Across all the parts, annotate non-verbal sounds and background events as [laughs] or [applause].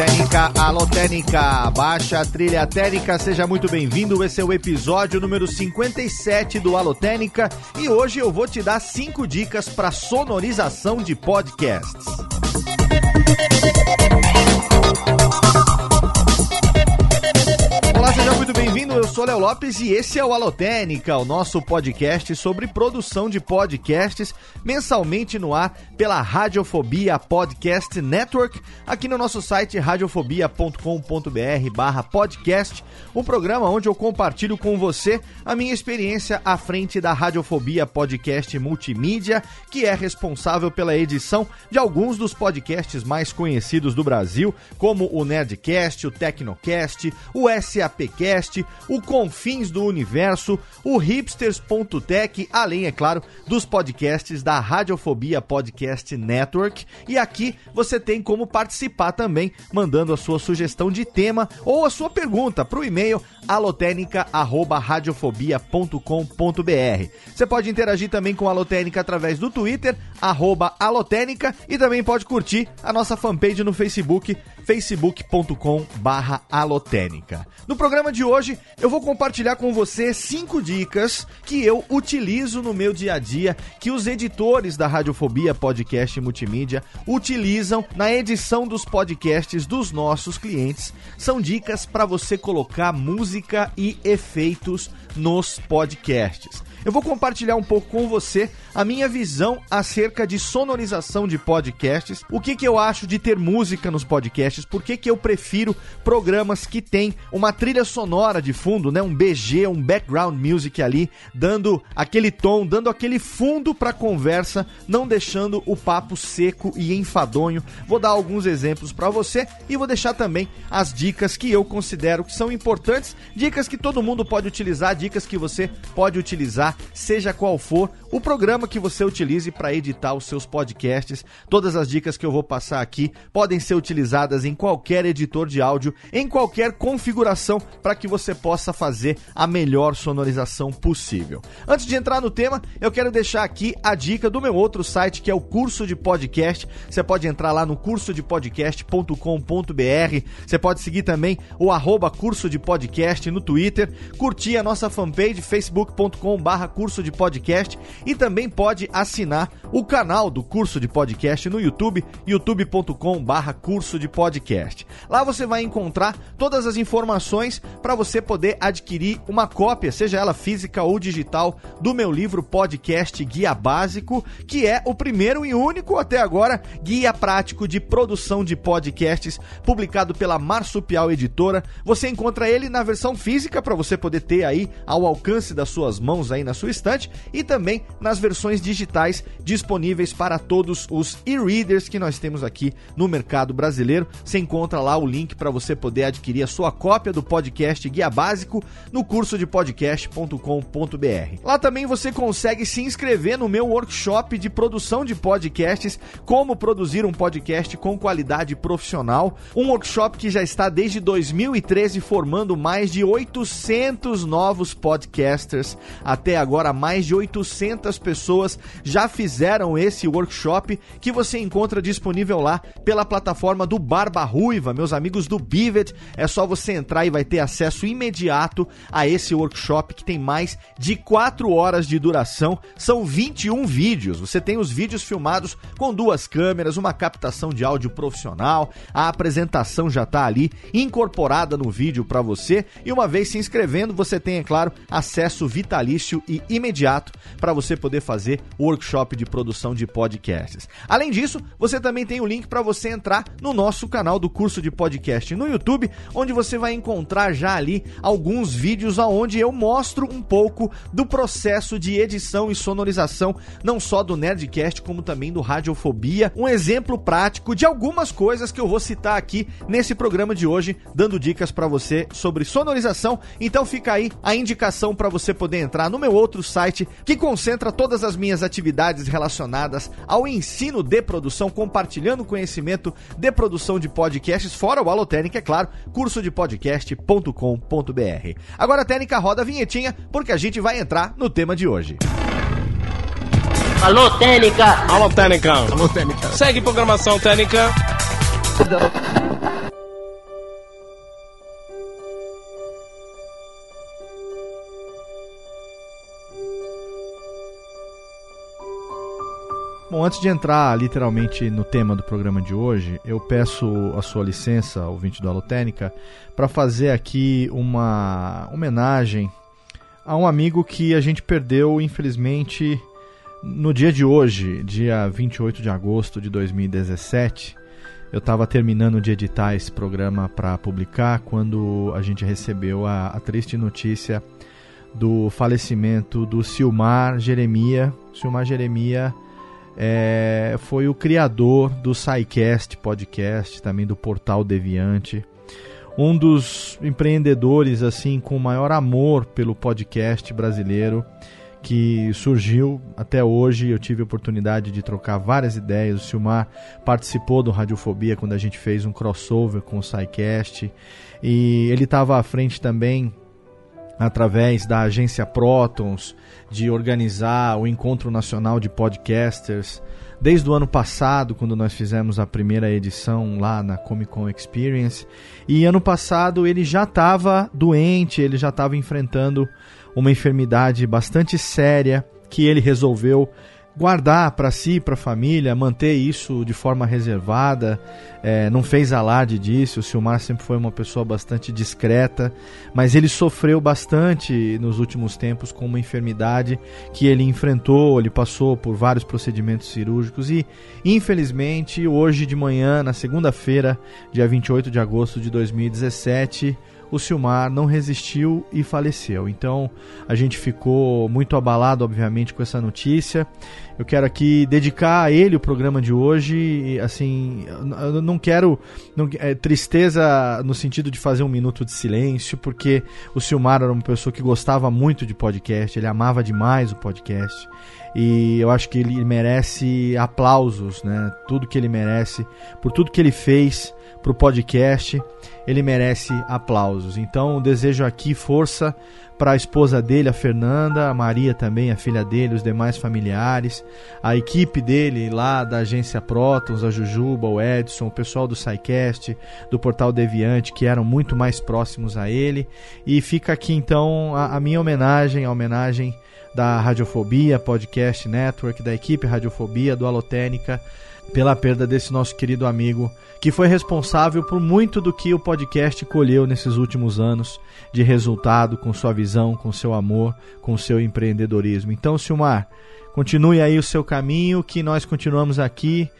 Técnica, alô Técnica, baixa a trilha técnica, seja muito bem-vindo. Esse é o episódio número 57 do Alô Técnica e hoje eu vou te dar cinco dicas para sonorização de podcasts. Olá, seja muito bem-vindo. Eu sou Léo Lopes e esse é o Alotênica, o nosso podcast sobre produção de podcasts, mensalmente no ar pela Radiofobia Podcast Network, aqui no nosso site radiofobia.com.br/podcast, um programa onde eu compartilho com você a minha experiência à frente da Radiofobia Podcast Multimídia, que é responsável pela edição de alguns dos podcasts mais conhecidos do Brasil, como o Nerdcast, o Tecnocast, o SAP APcast, o Confins do Universo, o hipsters.tech, além, é claro, dos podcasts da Radiofobia Podcast Network. E aqui você tem como participar também, mandando a sua sugestão de tema ou a sua pergunta para o e-mail alotênica@radiofobia.com.br. Você pode interagir também com a Alotênica através do Twitter @alotênica e também pode curtir a nossa fanpage no Facebook facebook.com/alotênica. No programa de hoje, eu vou compartilhar com você cinco dicas que eu utilizo no meu dia a dia, que os editores da Radiofobia Podcast Multimídia utilizam na edição dos podcasts dos nossos clientes. São dicas para você colocar música e efeitos nos podcasts. Eu vou compartilhar um pouco com você a minha visão acerca de sonorização de podcasts, o que, que eu acho de ter música nos podcasts, por que, que eu prefiro programas que tem uma trilha sonora de fundo, né, um BG, um background music ali, dando aquele tom, dando aquele fundo para a conversa, não deixando o papo seco e enfadonho. Vou dar alguns exemplos para você e vou deixar também as dicas que eu considero que são importantes, dicas que todo mundo pode utilizar, dicas que você pode utilizar, seja qual for o programa que você utilize para editar os seus podcasts. Todas as dicas que eu vou passar aqui podem ser utilizadas em qualquer editor de áudio, em qualquer configuração, para que você possa fazer a melhor sonorização possível. Antes de entrar no tema, eu quero deixar aqui a dica do meu outro site, que é o curso de podcast. Você pode entrar lá no cursodepodcast.com.br. Você pode seguir também o arroba curso de podcast no Twitter, curtir a nossa fanpage facebook.com/barra curso de podcast e também pode assinar o canal do curso de podcast no YouTube, youtube.com/barra curso de podcast. Lá você vai encontrar todas as informações para você poder adquirir uma cópia, seja ela física ou digital, do meu livro Podcast Guia Básico, que é o primeiro e único até agora guia prático de produção de podcasts, publicado pela Marsupial Editora. Você encontra ele na versão física para você poder ter aí ao alcance das suas mãos aí na sua estante e também nas versões digitais disponíveis para todos os e-readers que nós temos aqui no mercado brasileiro. Você encontra lá o link para você poder adquirir a sua cópia do podcast Guia Básico no curso de podcast.com.br. Lá também você consegue se inscrever no meu workshop de produção de podcasts, como produzir um podcast com qualidade profissional, um workshop que já está desde 2013 formando mais de 800 novos podcasters. Até agora mais de 800 pessoas já fizeram esse workshop que você encontra disponível lá pela plataforma do Barba Ruiva, meus amigos do Bivet. É só você entrar e vai ter acesso imediato a esse workshop que tem mais de 4 horas de duração. São 21 vídeos. Você tem os vídeos filmados com duas câmeras, uma captação de áudio profissional, a apresentação já está ali incorporada no vídeo para você e uma vez se inscrevendo, você tem, é claro, acesso vitalício e imediato para você poder fazer o workshop de produção de podcasts. Além disso, você também tem o link para você entrar no nosso canal do curso de podcast no YouTube, onde você vai encontrar já ali alguns vídeos aonde eu mostro um pouco do processo de edição e sonorização, não só do Nerdcast, como também do Radiofobia. Um exemplo prático de algumas coisas que eu vou citar aqui nesse programa de hoje, dando dicas para você sobre sonorização. Então fica aí a indicação para você poder entrar no meu outro site que concentra todas as minhas atividades relacionadas ao ensino de produção, compartilhando conhecimento de produção de podcasts, fora o Alotênica, é claro, curso de podcast.com.br. Agora, Técnica, roda a vinhetinha, porque a gente vai entrar no tema de hoje. Alô, Técnica! Alô, Técnica! Alô, Técnica! Segue programação Técnica! Bom, antes de entrar literalmente no tema do programa de hoje, eu peço a sua licença, ouvinte do Alotênica, para fazer aqui uma homenagem a um amigo que a gente perdeu, infelizmente, no dia de hoje, dia 28 de agosto de 2017. Eu estava terminando de editar esse programa para publicar quando a gente recebeu a, a triste notícia do falecimento do Silmar Jeremia. Silmar Jeremia é, foi o criador do SciCast podcast, também do Portal Deviante. Um dos empreendedores assim com maior amor pelo podcast brasileiro que surgiu até hoje. Eu tive a oportunidade de trocar várias ideias. O Silmar participou do Radiofobia quando a gente fez um crossover com o SciCast. E ele estava à frente também através da agência Protons, de organizar o Encontro Nacional de Podcasters. Desde o ano passado, quando nós fizemos a primeira edição lá na Comic Con Experience. E ano passado ele já estava doente, ele já estava enfrentando uma enfermidade bastante séria que ele resolveu guardar para si, para a família, manter isso de forma reservada, é, não fez alarde disso. O Silmar sempre foi uma pessoa bastante discreta, mas ele sofreu bastante nos últimos tempos com uma enfermidade que ele enfrentou. Ele passou por vários procedimentos cirúrgicos e, infelizmente, hoje de manhã, na segunda-feira, dia 28 de agosto de 2017, o Silmar não resistiu e faleceu. Então a gente ficou muito abalado, obviamente, com essa notícia. Eu quero aqui dedicar a ele o programa de hoje. Assim, eu não quero não, é, tristeza no sentido de fazer um minuto de silêncio, porque o Silmar era uma pessoa que gostava muito de podcast, ele amava demais o podcast. E eu acho que ele merece aplausos, né? Tudo que ele merece, por tudo que ele fez para o podcast, ele merece aplausos. Então, desejo aqui força para a esposa dele, a Fernanda, a Maria também, a filha dele, os demais familiares, a equipe dele lá da agência Protons, a Jujuba, o Edson, o pessoal do SciCast, do Portal Deviante, que eram muito mais próximos a ele. E fica aqui então a, a minha homenagem, a homenagem da Radiofobia Podcast Network, da equipe Radiofobia, do Alotênica, pela perda desse nosso querido amigo, que foi responsável por muito do que o podcast colheu nesses últimos anos de resultado, com sua visão, com seu amor, com seu empreendedorismo. Então, Silmar, continue aí o seu caminho, que nós continuamos aqui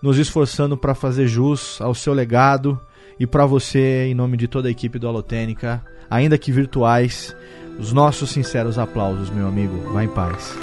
nos esforçando para fazer jus ao seu legado e para você, em nome de toda a equipe do Alotênica, ainda que virtuais, os nossos sinceros aplausos, meu amigo. Vá em paz.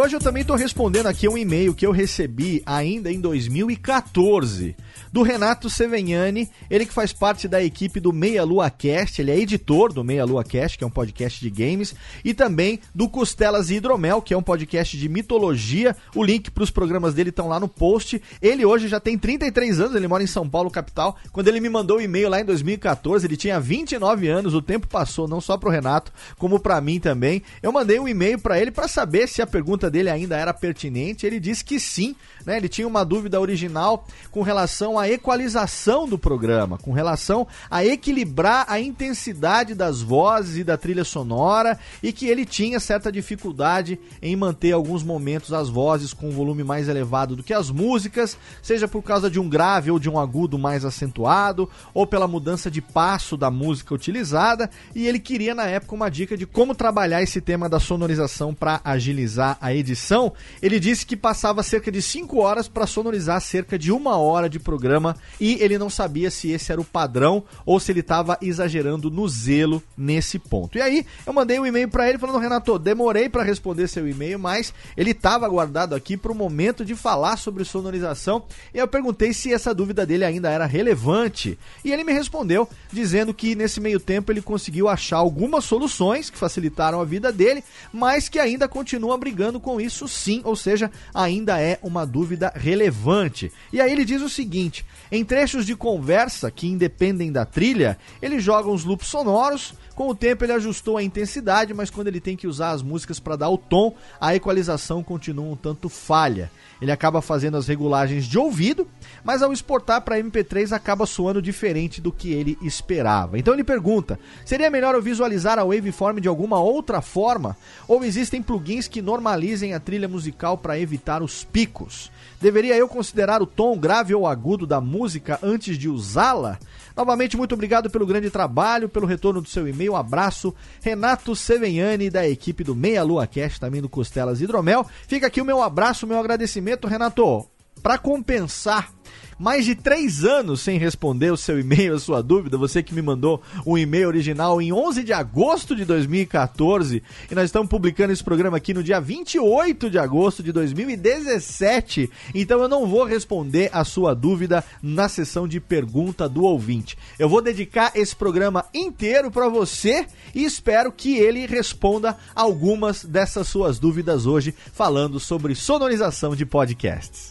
Hoje eu também estou respondendo aqui um e-mail que eu recebi ainda em 2014 do Renato Sevenhani, ele que faz parte da equipe do Meia Lua Cast, ele é editor do Meia Lua Cast, que é um podcast de games, e também do Costelas e Hidromel, que é um podcast de mitologia. O link para os programas dele estão lá no post. Ele hoje já tem 33 anos, ele mora em São Paulo, capital. Quando ele me mandou o um e-mail lá em 2014, ele tinha 29 anos, o tempo passou não só pro Renato, como para mim também. Eu mandei um e-mail para ele para saber se a pergunta dele ainda era pertinente. Ele disse que sim, né? Ele tinha uma dúvida original com relação à equalização do programa, com relação a equilibrar a intensidade das vozes e da trilha sonora e que ele tinha certa dificuldade em manter alguns momentos as vozes com um volume mais elevado do que as músicas, seja por causa de um grave ou de um agudo mais acentuado, ou pela mudança de passo da música utilizada, e ele queria na época uma dica de como trabalhar esse tema da sonorização para agilizar a edição. Ele disse que passava cerca de 5 horas para sonorizar cerca de uma hora de programa e ele não sabia se esse era o padrão ou se ele estava exagerando no zelo nesse ponto. E aí eu mandei um e-mail para ele falando: Renato, demorei para responder seu e-mail, mas ele estava guardado aqui para o momento de falar sobre sonorização. E eu perguntei se essa dúvida dele ainda era relevante. E ele me respondeu dizendo que nesse meio tempo ele conseguiu achar algumas soluções que facilitaram a vida dele, mas que ainda continua brigando com isso sim, ou seja, ainda é uma dúvida relevante. E aí ele diz o seguinte: em trechos de conversa que independem da trilha, ele joga uns loops sonoros com o tempo ele ajustou a intensidade, mas quando ele tem que usar as músicas para dar o tom, a equalização continua um tanto falha. Ele acaba fazendo as regulagens de ouvido, mas ao exportar para MP3 acaba soando diferente do que ele esperava. Então ele pergunta: seria melhor eu visualizar a waveform de alguma outra forma? Ou existem plugins que normalizem a trilha musical para evitar os picos? Deveria eu considerar o tom grave ou agudo da música antes de usá-la? Novamente, muito obrigado pelo grande trabalho, pelo retorno do seu e-mail. Um abraço, Renato Seveniani, da equipe do Meia Lua Cast, também do Costelas Hidromel. Fica aqui o meu abraço, meu agradecimento, Renato. Para compensar mais de três anos sem responder o seu e-mail, a sua dúvida, você que me mandou um e-mail original em 11 de agosto de 2014 e nós estamos publicando esse programa aqui no dia 28 de agosto de 2017. Então eu não vou responder a sua dúvida na sessão de pergunta do ouvinte. Eu vou dedicar esse programa inteiro para você e espero que ele responda algumas dessas suas dúvidas hoje, falando sobre sonorização de podcasts.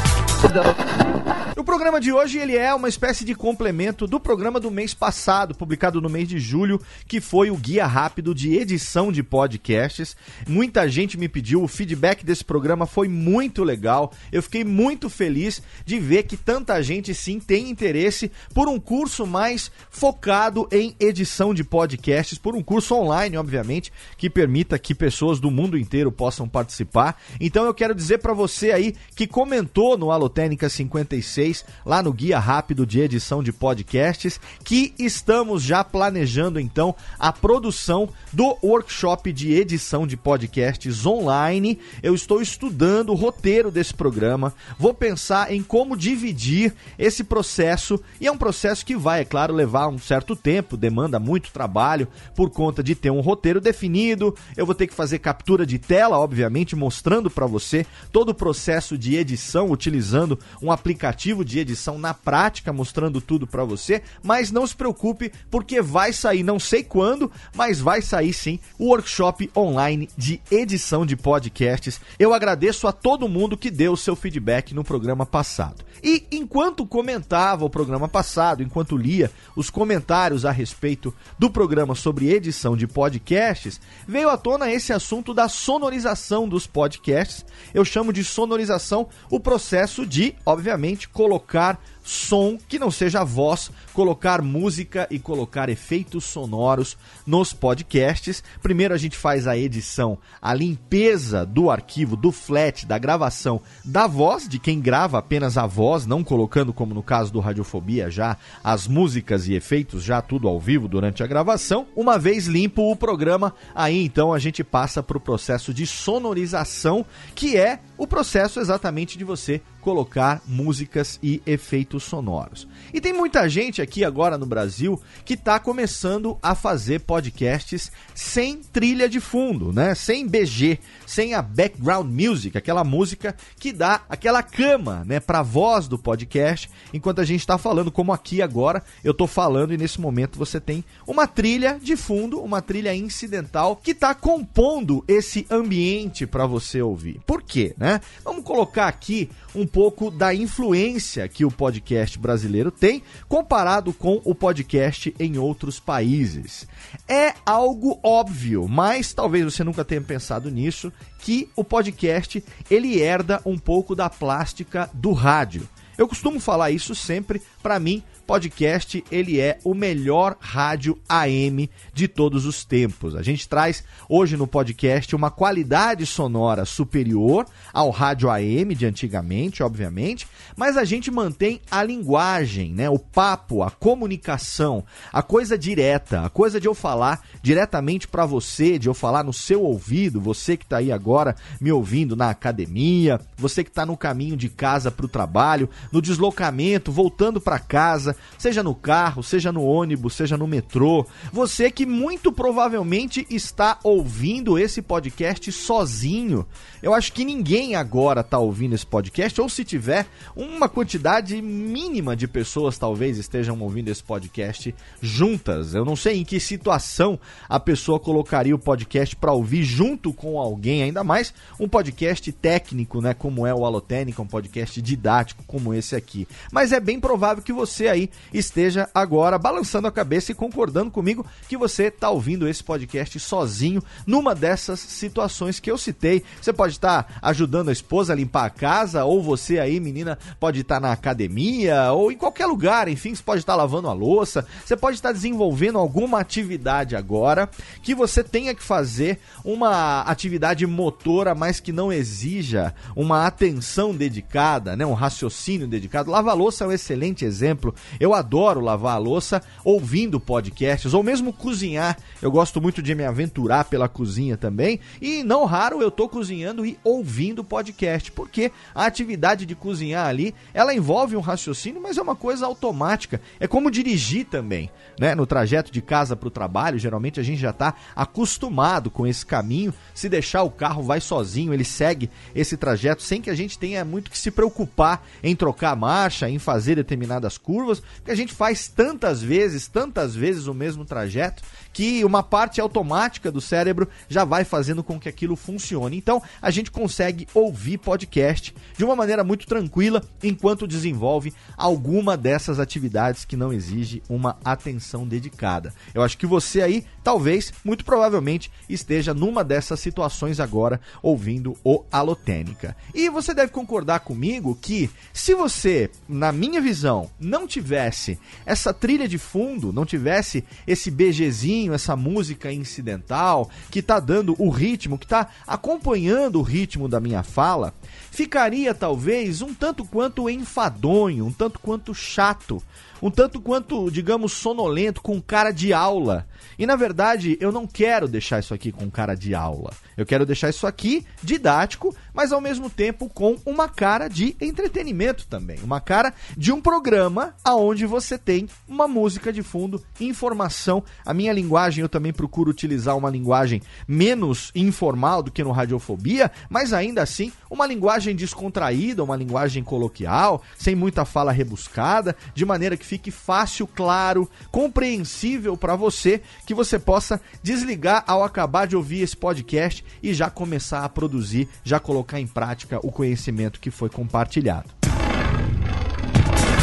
[laughs] O programa de hoje ele é uma espécie de complemento do programa do mês passado, publicado no mês de julho, que foi o guia rápido de edição de podcasts. Muita gente me pediu, o feedback desse programa foi muito legal. Eu fiquei muito feliz de ver que tanta gente sim tem interesse por um curso mais focado em edição de podcasts, por um curso online, obviamente, que permita que pessoas do mundo inteiro possam participar. Então eu quero dizer para você aí que comentou no Alotênica 56 lá no Guia Rápido de Edição de Podcasts, que estamos já planejando então a produção do workshop de edição de podcasts online. Eu estou estudando o roteiro desse programa, vou pensar em como dividir esse processo e é um processo que vai, é claro, levar um certo tempo, demanda muito trabalho por conta de ter um roteiro definido. Eu vou ter que fazer captura de tela, obviamente, mostrando para você todo o processo de edição utilizando um aplicativo de edição na prática, mostrando tudo para você, mas não se preocupe porque vai sair, não sei quando, mas vai sair sim o workshop online de edição de podcasts. Eu agradeço a todo mundo que deu o seu feedback no programa passado. E enquanto comentava o programa passado, enquanto lia os comentários a respeito do programa sobre edição de podcasts, veio à tona esse assunto da sonorização dos podcasts. Eu chamo de sonorização o processo de, obviamente, colocar som que não seja voz, colocar música e colocar efeitos sonoros nos podcasts. Primeiro a gente faz a edição, a limpeza do arquivo, do flat, da gravação da voz, de quem grava apenas a voz, não colocando, como no caso do Radiofobia, já as músicas e efeitos, já tudo ao vivo durante a gravação. Uma vez limpo o programa, aí então a gente passa para o processo de sonorização, que é o processo exatamente de você colocar músicas e efeitos sonoros. E tem muita gente aqui agora no Brasil que está começando a fazer podcasts sem trilha de fundo, né? Sem BG, sem a background music, aquela música que dá aquela cama, né, para voz do podcast, enquanto a gente está falando, como aqui agora eu estou falando e nesse momento você tem uma trilha de fundo, uma trilha incidental que está compondo esse ambiente para você ouvir. Por quê, né? Vamos colocar aqui um pouco da influência que o podcast brasileiro tem comparado com o podcast em outros países. É algo óbvio, mas talvez você nunca tenha pensado nisso, que o podcast ele herda um pouco da plástica do rádio. Eu costumo falar isso sempre, para mim, podcast ele é o melhor rádio AM de todos os tempos. A gente traz hoje no podcast uma qualidade sonora superior ao rádio AM de antigamente, obviamente, mas a gente mantém a linguagem, né, o papo, a comunicação, a coisa direta, a coisa de eu falar diretamente para você, de eu falar no seu ouvido, você que está aí agora me ouvindo na academia, você que está no caminho de casa para o trabalho, no deslocamento, voltando para casa, seja no carro, seja no ônibus, seja no metrô. Você que muito provavelmente está ouvindo esse podcast sozinho. Eu acho que ninguém agora está ouvindo esse podcast, ou se tiver, uma quantidade mínima de pessoas talvez estejam ouvindo esse podcast juntas. Eu não sei em que situação a pessoa colocaria o podcast para ouvir junto com alguém, ainda mais um podcast técnico, né, como é o Alotênica, um podcast didático como esse aqui. Mas é bem provável que você aí esteja agora balançando a cabeça e concordando comigo que você está ouvindo esse podcast sozinho numa dessas situações que eu citei. Você pode estar tá ajudando a esposa a limpar a casa, ou você aí, menina, pode estar tá na academia, ou em qualquer lugar, enfim, você pode estar tá lavando a louça, você pode estar desenvolvendo alguma atividade agora que você tenha que fazer uma atividade motora, mas que não exija uma atenção dedicada, né, um raciocínio dedicado. Lavar louça é um excelente exemplo. Eu adoro lavar a louça ouvindo podcasts, ou mesmo cozinhar. Eu gosto muito de me aventurar pela cozinha também. E não raro eu tô cozinhando e ouvindo podcast, porque a atividade de cozinhar ali, ela envolve um raciocínio, mas é uma coisa automática. É como dirigir também, né? No trajeto de casa para o trabalho, geralmente a gente já está acostumado com esse caminho. Se deixar o carro vai sozinho, ele segue esse trajeto sem que a gente tenha muito que se preocupar em trocar marcha, em fazer determinadas curvas, porque a gente faz tantas vezes, tantas vezes o mesmo trajeto, que uma parte automática do cérebro já vai fazendo com que aquilo funcione. Então, a gente consegue ouvir podcast de uma maneira muito tranquila enquanto desenvolve alguma dessas atividades que não exige uma atenção dedicada. Eu acho que você aí, talvez, muito provavelmente, esteja numa dessas situações agora ouvindo o Alotênica. E você deve concordar comigo que se você, na minha visão, não tivesse essa trilha de fundo, não tivesse esse BGzinho essa música incidental, que está dando o ritmo, que está acompanhando o ritmo da minha fala, ficaria talvez um tanto quanto enfadonho, um tanto quanto chato, um tanto quanto, digamos, sonolento, com cara de aula. E na verdade, eu não quero deixar isso aqui com cara de aula. Eu quero deixar isso aqui didático, mas ao mesmo tempo com uma cara de entretenimento também, uma cara de um programa aonde você tem uma música de fundo, informação. A minha linguagem eu também procuro utilizar uma linguagem menos informal do que no Radiofobia, mas ainda assim uma linguagem descontraída, uma linguagem coloquial, sem muita fala rebuscada, de maneira que fique fácil, claro, compreensível para você, que você possa desligar ao acabar de ouvir esse podcast e já começar a produzir, já colocar em prática o conhecimento que foi compartilhado.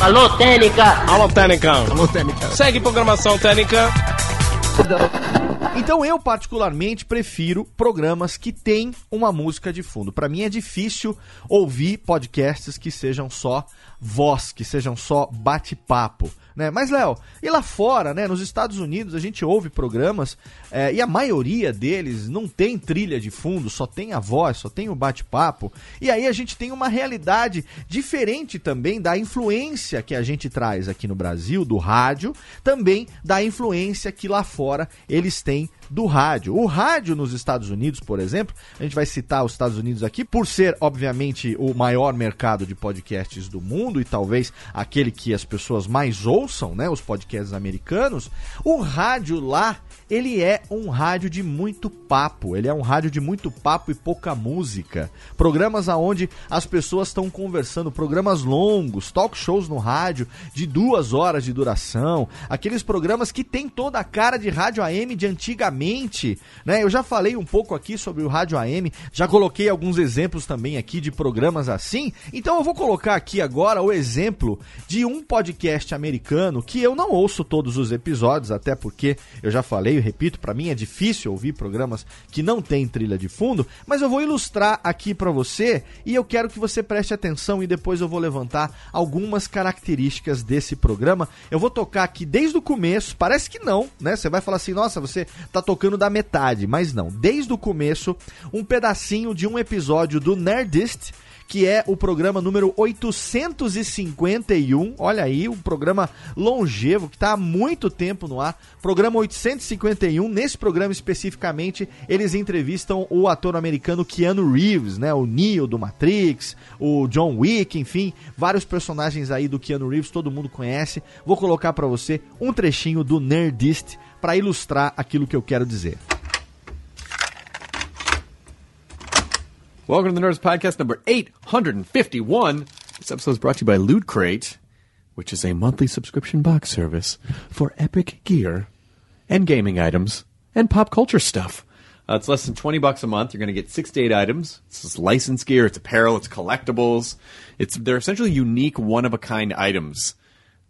Alô, Técnica! Alô, Técnica! Alô, Técnica! Segue programação Técnica! Então eu particularmente prefiro programas que têm uma música de fundo. Para mim é difícil ouvir podcasts que sejam só voz, que sejam só bate-papo. Né? Mas, Léo, e lá fora, né? Nos Estados Unidos, a gente ouve programas é, e a maioria deles não tem trilha de fundo, só tem a voz, só tem o bate-papo. E aí a gente tem uma realidade diferente também da influência que a gente traz aqui no Brasil, do rádio, também da influência que lá fora eles têm do rádio. O rádio nos Estados Unidos, por exemplo, a gente vai citar os Estados Unidos aqui, por ser, obviamente, o maior mercado de podcasts do mundo e talvez aquele que as pessoas mais ouçam, né? Os podcasts americanos. O rádio lá ele é um rádio de muito papo, ele é um rádio de muito papo e pouca música. Programas aonde as pessoas estão conversando, programas longos, talk shows no rádio de duas horas de duração, aqueles programas que tem toda a cara de rádio AM de antigamente, né? Eu já falei um pouco aqui sobre o rádio AM, já coloquei alguns exemplos também aqui de programas assim, então eu vou colocar aqui agora o exemplo de um podcast americano que eu não ouço todos os episódios, até porque eu já falei e repito, para mim é difícil ouvir programas que não tem trilha de fundo, mas eu vou ilustrar aqui para você e eu quero que você preste atenção e depois eu vou levantar algumas características desse programa. Eu vou tocar aqui desde o começo, parece que não, né? Você vai falar assim, nossa, você tá tocando da metade, mas não. Desde o começo, um pedacinho de um episódio do Nerdist que é o programa número 851. Olha aí, um programa longevo que está há muito tempo no ar. Programa 851. Nesse programa especificamente, eles entrevistam o ator americano Keanu Reeves, né? O Neo do Matrix, o John Wick, enfim, vários personagens aí do Keanu Reeves, todo mundo conhece. Vou colocar para você um trechinho do Nerdist para ilustrar aquilo que eu quero dizer. Welcome to the Nerds Podcast number 851. This episode is brought to you by Loot Crate, which is a monthly subscription box service for epic gear and gaming items and pop culture stuff. Uh, it's less than 20 bucks a month. You're going to get six to eight items. It's licensed gear, it's apparel, it's collectibles. It's They're essentially unique, one of a kind items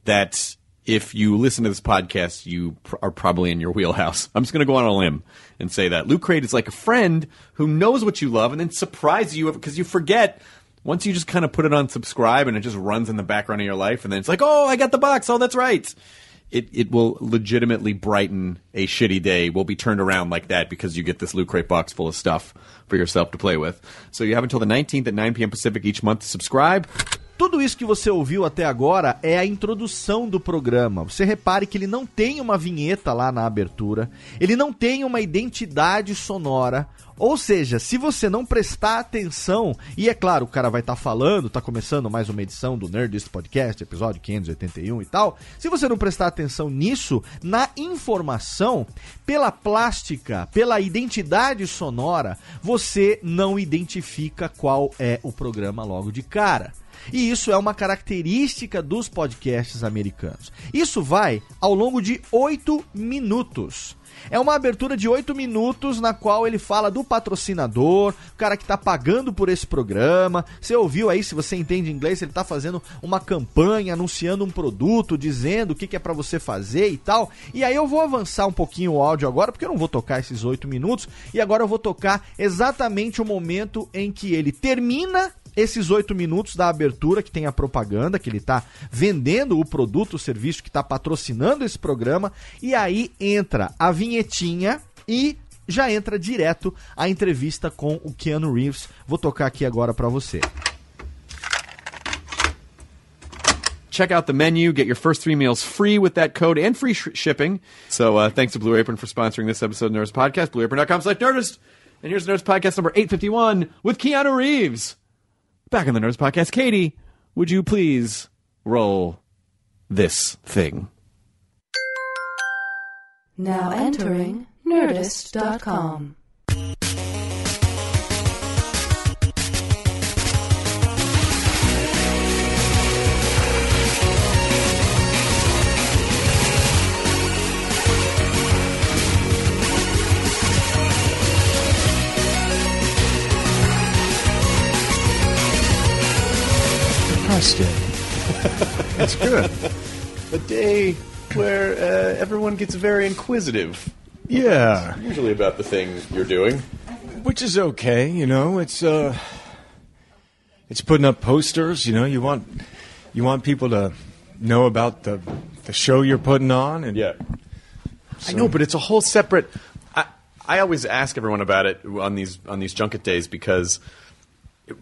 that if you listen to this podcast, you pr- are probably in your wheelhouse. [laughs] I'm just going to go on a limb and say that Loot Crate is like a friend who knows what you love and then surprises you because you forget once you just kind of put it on subscribe and it just runs in the background of your life and then it's like, oh, I got the box. Oh, that's right. It, it will legitimately brighten a shitty day will be turned around like that because you get this Loot Crate box full of stuff for yourself to play with. So you have until the 19th at 9 p.m. Pacific each month to subscribe. Tudo isso que você ouviu até agora é a introdução do programa. Você repare que ele não tem uma vinheta lá na abertura, ele não tem uma identidade sonora. Ou seja, se você não prestar atenção, e é claro, o cara vai estar tá falando, tá começando mais uma edição do Nerdist Podcast, episódio 581 e tal. Se você não prestar atenção nisso, na informação, pela plástica, pela identidade sonora, você não identifica qual é o programa logo de cara. E isso é uma característica dos podcasts americanos. Isso vai ao longo de oito minutos. É uma abertura de oito minutos na qual ele fala do patrocinador, o cara que está pagando por esse programa. Você ouviu aí, se você entende inglês, ele está fazendo uma campanha, anunciando um produto, dizendo o que, que é para você fazer e tal. E aí eu vou avançar um pouquinho o áudio agora, porque eu não vou tocar esses oito minutos. E agora eu vou tocar exatamente o momento em que ele termina esses oito minutos da abertura, que tem a propaganda, que ele está vendendo o produto, o serviço que está patrocinando esse programa, e aí entra a vinhetinha e já entra direto a entrevista com o Keanu Reeves. Vou tocar aqui agora para você. check out the menu, get your first three meals free with that code and free sh- shipping. So uh, thanks to Blue Apron for sponsoring this episode of Nerds Podcast, blueapron.com slash Nerdist. And here's Nerds Podcast number 851 with Keanu Reeves. Back in the Nerds Podcast, Katie, would you please roll this thing? Now entering Nerdist.com. [laughs] That's good. A day where uh, everyone gets very inquisitive. Yeah, It's usually about the thing you're doing. which is okay. You know, it's uh, it's putting up posters. You know, you want you want people to know about the the show you're putting on, and Yeah. I know, but it's a whole separate. I, I always ask everyone about it on these on these junket days because,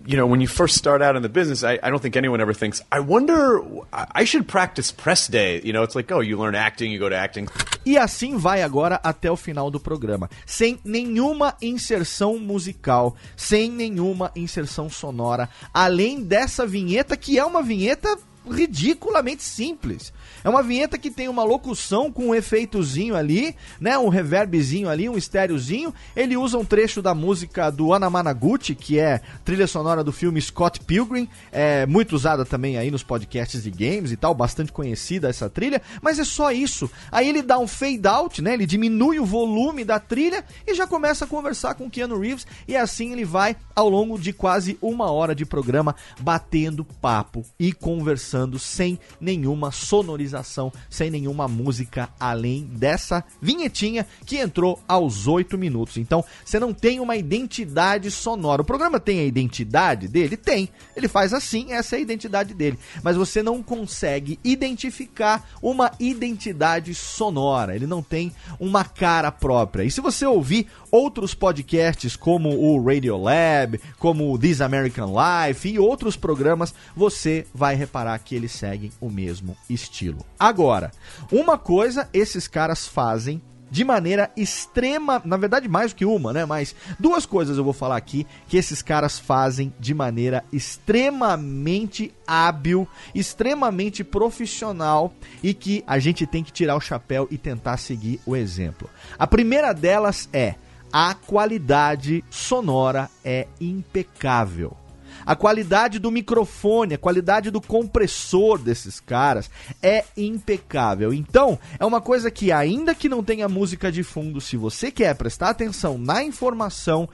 you know, when you first start out in the business, I, I don't think anyone ever thinks, I wonder, I should practice press day. You know, it's like, oh, you learn acting, you go to acting. E assim vai agora até o final do programa, sem nenhuma inserção musical, sem nenhuma inserção sonora, além dessa vinheta que é uma vinheta ridiculamente simples. É uma vinheta que tem uma locução com um efeitozinho ali, né? Um reverbzinho ali, um estéreozinho. Ele usa um trecho da música do Anamanaguchi, que é trilha sonora do filme Scott Pilgrim, é muito usada também aí nos podcasts de games e tal, bastante conhecida essa trilha, mas é só isso. Aí ele dá um fade out, né? Ele diminui o volume da trilha e já começa a conversar com Keanu Reeves e assim ele vai ao longo de quase uma hora de programa batendo papo e conversando sem nenhuma sonorização, sem nenhuma música além dessa vinhetinha que entrou aos oito minutos. Então você não tem uma identidade sonora. O programa tem a identidade dele? Tem. Ele faz assim, essa é a identidade dele. Mas você não consegue identificar uma identidade sonora. Ele não tem uma cara própria. E se você ouvir outros podcasts como o Radio Lab, como o This American Life e outros programas, você vai reparar que eles seguem o mesmo estilo. Agora, uma coisa esses caras fazem de maneira extrema, na verdade mais do que uma, né? Mas duas coisas eu vou falar aqui que esses caras fazem de maneira extremamente hábil, extremamente profissional e que a gente tem que tirar o chapéu e tentar seguir o exemplo. A primeira delas é a qualidade sonora é impecável. A qualidade do microfone, a qualidade do compressor desses caras é impecável. Então, é uma coisa que, ainda que não tenha música de fundo, se você quer prestar atenção na informação,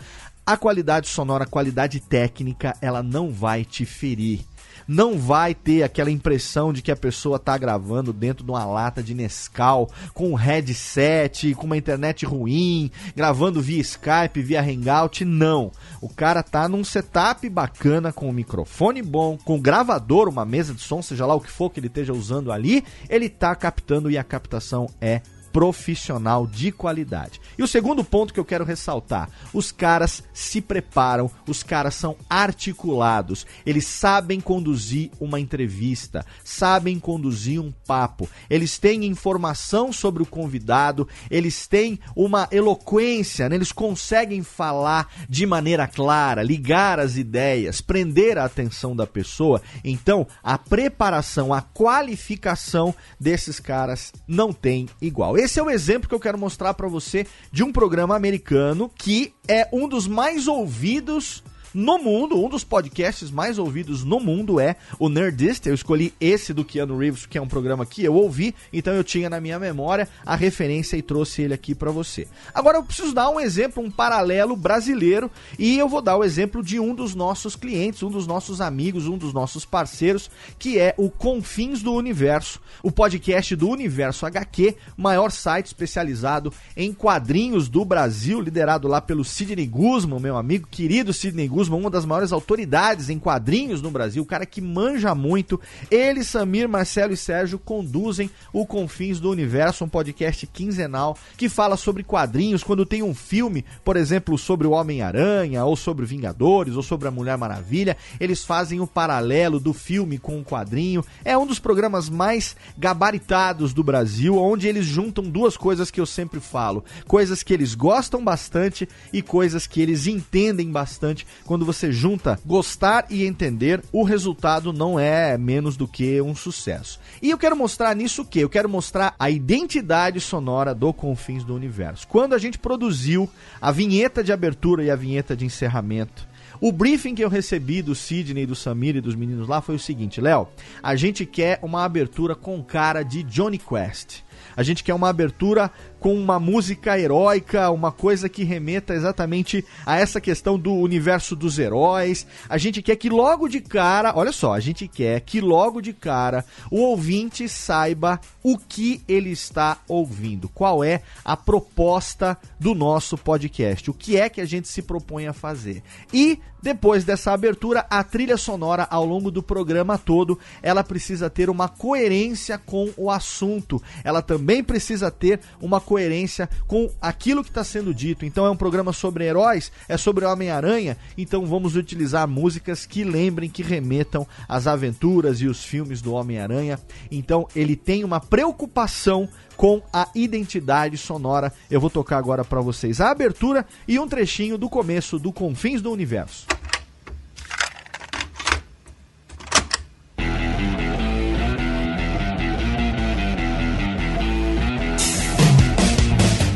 a qualidade sonora, a qualidade técnica, ela não vai te ferir não vai ter aquela impressão de que a pessoa está gravando dentro de uma lata de Nescau, com um headset, com uma internet ruim, gravando via Skype, via Hangout. Não. O cara tá num setup bacana, com um microfone bom, com um gravador, uma mesa de som, seja lá o que for que ele esteja usando ali, ele tá captando e a captação é profissional de qualidade. E o segundo ponto que eu quero ressaltar: os caras se preparam, os caras são articulados, eles sabem conduzir uma entrevista, sabem conduzir um papo, eles têm informação sobre o convidado, eles têm uma eloquência, né? eles conseguem falar de maneira clara, ligar as ideias, prender a atenção da pessoa. Então, a preparação, a qualificação desses caras não tem igual. Esse é o exemplo que eu quero mostrar para você de um programa americano que é um dos mais ouvidos no mundo, um dos podcasts mais ouvidos no mundo é o Nerdist. Eu escolhi esse do Keanu Reeves, que é um programa que eu ouvi, então eu tinha na minha memória a referência e trouxe ele aqui para você. Agora eu preciso dar um exemplo, um paralelo brasileiro, e eu vou dar o exemplo de um dos nossos clientes, um dos nossos amigos, um dos nossos parceiros, que é o Confins do Universo, o podcast do Universo HQ, maior site especializado em quadrinhos do Brasil, liderado lá pelo Sidney Guzman, meu amigo querido Sidney Guzman Guzman, uma das maiores autoridades em quadrinhos no Brasil, o cara que manja muito. Ele, Samir, Marcelo e Sérgio conduzem o Confins do Universo, um podcast quinzenal que fala sobre quadrinhos. Quando tem um filme, por exemplo, sobre o Homem-Aranha, ou sobre Vingadores, ou sobre a Mulher Maravilha, eles fazem o paralelo do filme com o quadrinho. É um dos programas mais gabaritados do Brasil, onde eles juntam duas coisas que eu sempre falo: coisas que eles gostam bastante e coisas que eles entendem bastante quando você junta gostar e entender, o resultado não é menos do que um sucesso. E eu quero mostrar nisso o que? Eu quero mostrar a identidade sonora do Confins do Universo. Quando a gente produziu a vinheta de abertura e a vinheta de encerramento, o briefing que eu recebi do Sidney, do Samir e dos meninos lá foi o seguinte: Léo, a gente quer uma abertura com cara de Johnny Quest. A gente quer uma abertura com uma música heróica, uma coisa que remeta exatamente a essa questão do universo dos heróis. A gente quer que logo de cara, olha só, a gente quer que logo de cara o ouvinte saiba o que ele está ouvindo, qual é a proposta do nosso podcast, o que é que a gente se propõe a fazer. E depois dessa abertura, a trilha sonora ao longo do programa todo, ela precisa ter uma coerência com o assunto. Ela também precisa ter uma coerência com aquilo que está sendo dito. Então é um programa sobre heróis, é sobre Homem-Aranha, então vamos utilizar músicas que lembrem, que remetam às aventuras e os filmes do Homem-Aranha. Então ele tem uma preocupação com a identidade sonora. Eu vou tocar agora para vocês a abertura e um trechinho do começo do Confins do Universo.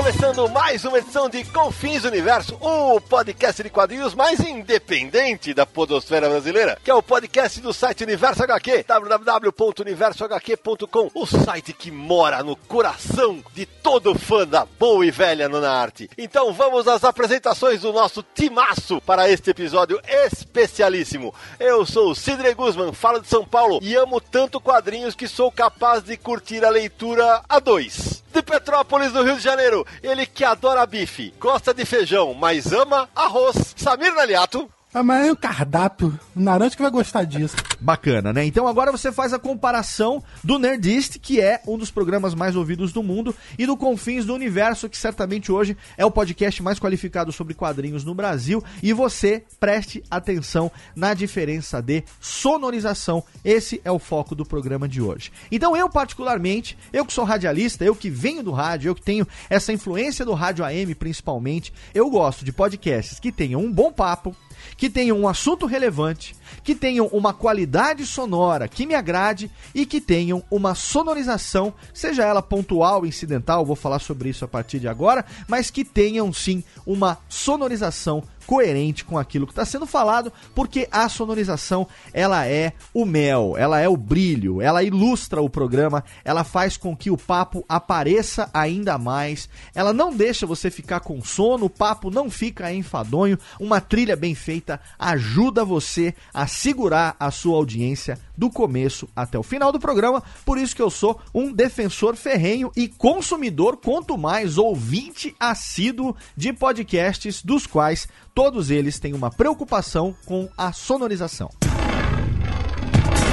Começando mais uma edição de Confins Universo, o podcast de quadrinhos mais independente da podosfera brasileira, que é o podcast do site Universo HQ, www.universohq.com, o site que mora no coração de todo fã da boa e velha nona arte. Então vamos às apresentações do nosso timaço para este episódio especialíssimo. Eu sou o Sidney Guzman, falo de São Paulo e amo tanto quadrinhos que sou capaz de curtir a leitura a dois. De Petrópolis, no Rio de Janeiro, ele que adora bife, gosta de feijão, mas ama arroz. Samir Naliato. Ah, mas é um cardápio. O Naranja que vai gostar disso. Bacana, né? Então agora você faz a comparação do Nerdist, que é um dos programas mais ouvidos do mundo, e do Confins do Universo, que certamente hoje é o podcast mais qualificado sobre quadrinhos no Brasil. E você preste atenção na diferença de sonorização. Esse é o foco do programa de hoje. Então eu, particularmente, eu que sou radialista, eu que venho do rádio, eu que tenho essa influência do rádio AM principalmente, eu gosto de podcasts que tenham um bom papo, que tenham um assunto relevante, que tenham uma qualidade sonora que me agrade e que tenham uma sonorização, seja ela pontual, incidental, vou falar sobre isso a partir de agora, mas que tenham sim uma sonorização coerente com aquilo que está sendo falado, porque a sonorização ela é o mel, ela é o brilho, ela ilustra o programa, ela faz com que o papo apareça ainda mais, ela não deixa você ficar com sono, o papo não fica enfadonho, uma trilha bem feita ajuda você a segurar a sua audiência do começo até o final do programa, por isso que eu sou um defensor ferrenho e consumidor, quanto mais ouvinte assíduo de podcasts dos quais todos eles têm uma preocupação com a sonorização.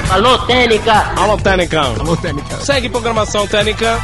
Alô, Técnica! Alô, Técnica! Alô, Técnica! Segue programação Técnica!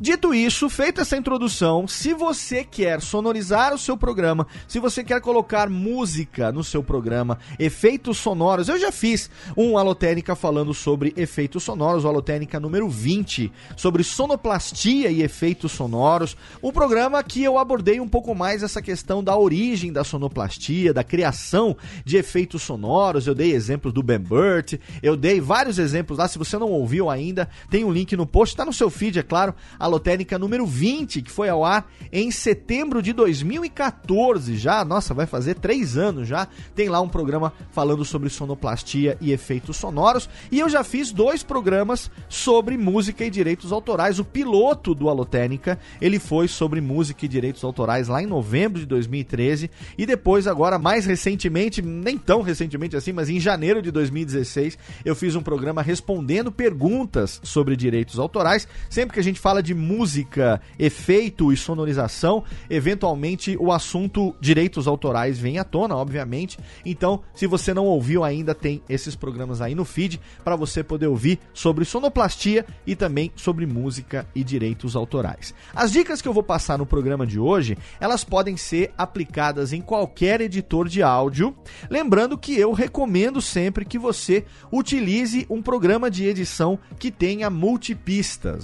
Dito isso, feita essa introdução, se você quer sonorizar o seu programa, se você quer colocar música no seu programa, efeitos sonoros, eu já fiz um Alotênica falando sobre efeitos sonoros, o Alotênica número 20, sobre sonoplastia e efeitos sonoros, um programa que eu abordei um pouco mais essa questão da origem da sonoplastia, da criação de efeitos sonoros, eu dei exemplos do Ben Burt, eu dei vários exemplos lá, se você não ouviu ainda, tem um link no post, tá no seu feed, é claro, a Lotérica número 20, que foi ao ar em setembro de 2014 já, nossa, vai fazer três anos já, tem lá um programa falando sobre sonoplastia e efeitos sonoros, e eu já fiz dois programas sobre música e direitos autorais, o piloto do Alotênica, ele foi sobre música e direitos autorais lá em novembro de 2013, e depois agora, mais recentemente, nem tão recentemente assim, mas em janeiro de 2016, eu fiz um programa respondendo perguntas sobre direitos autorais, sempre que a gente fala de música, efeito e sonorização, eventualmente o assunto direitos autorais vem à tona, obviamente. Então, se você não ouviu ainda, tem esses programas aí no feed para você poder ouvir sobre sonoplastia e também sobre música e direitos autorais. As dicas que eu vou passar no programa de hoje, elas podem ser aplicadas em qualquer editor de áudio, lembrando que eu recomendo sempre que você utilize um programa de edição que tenha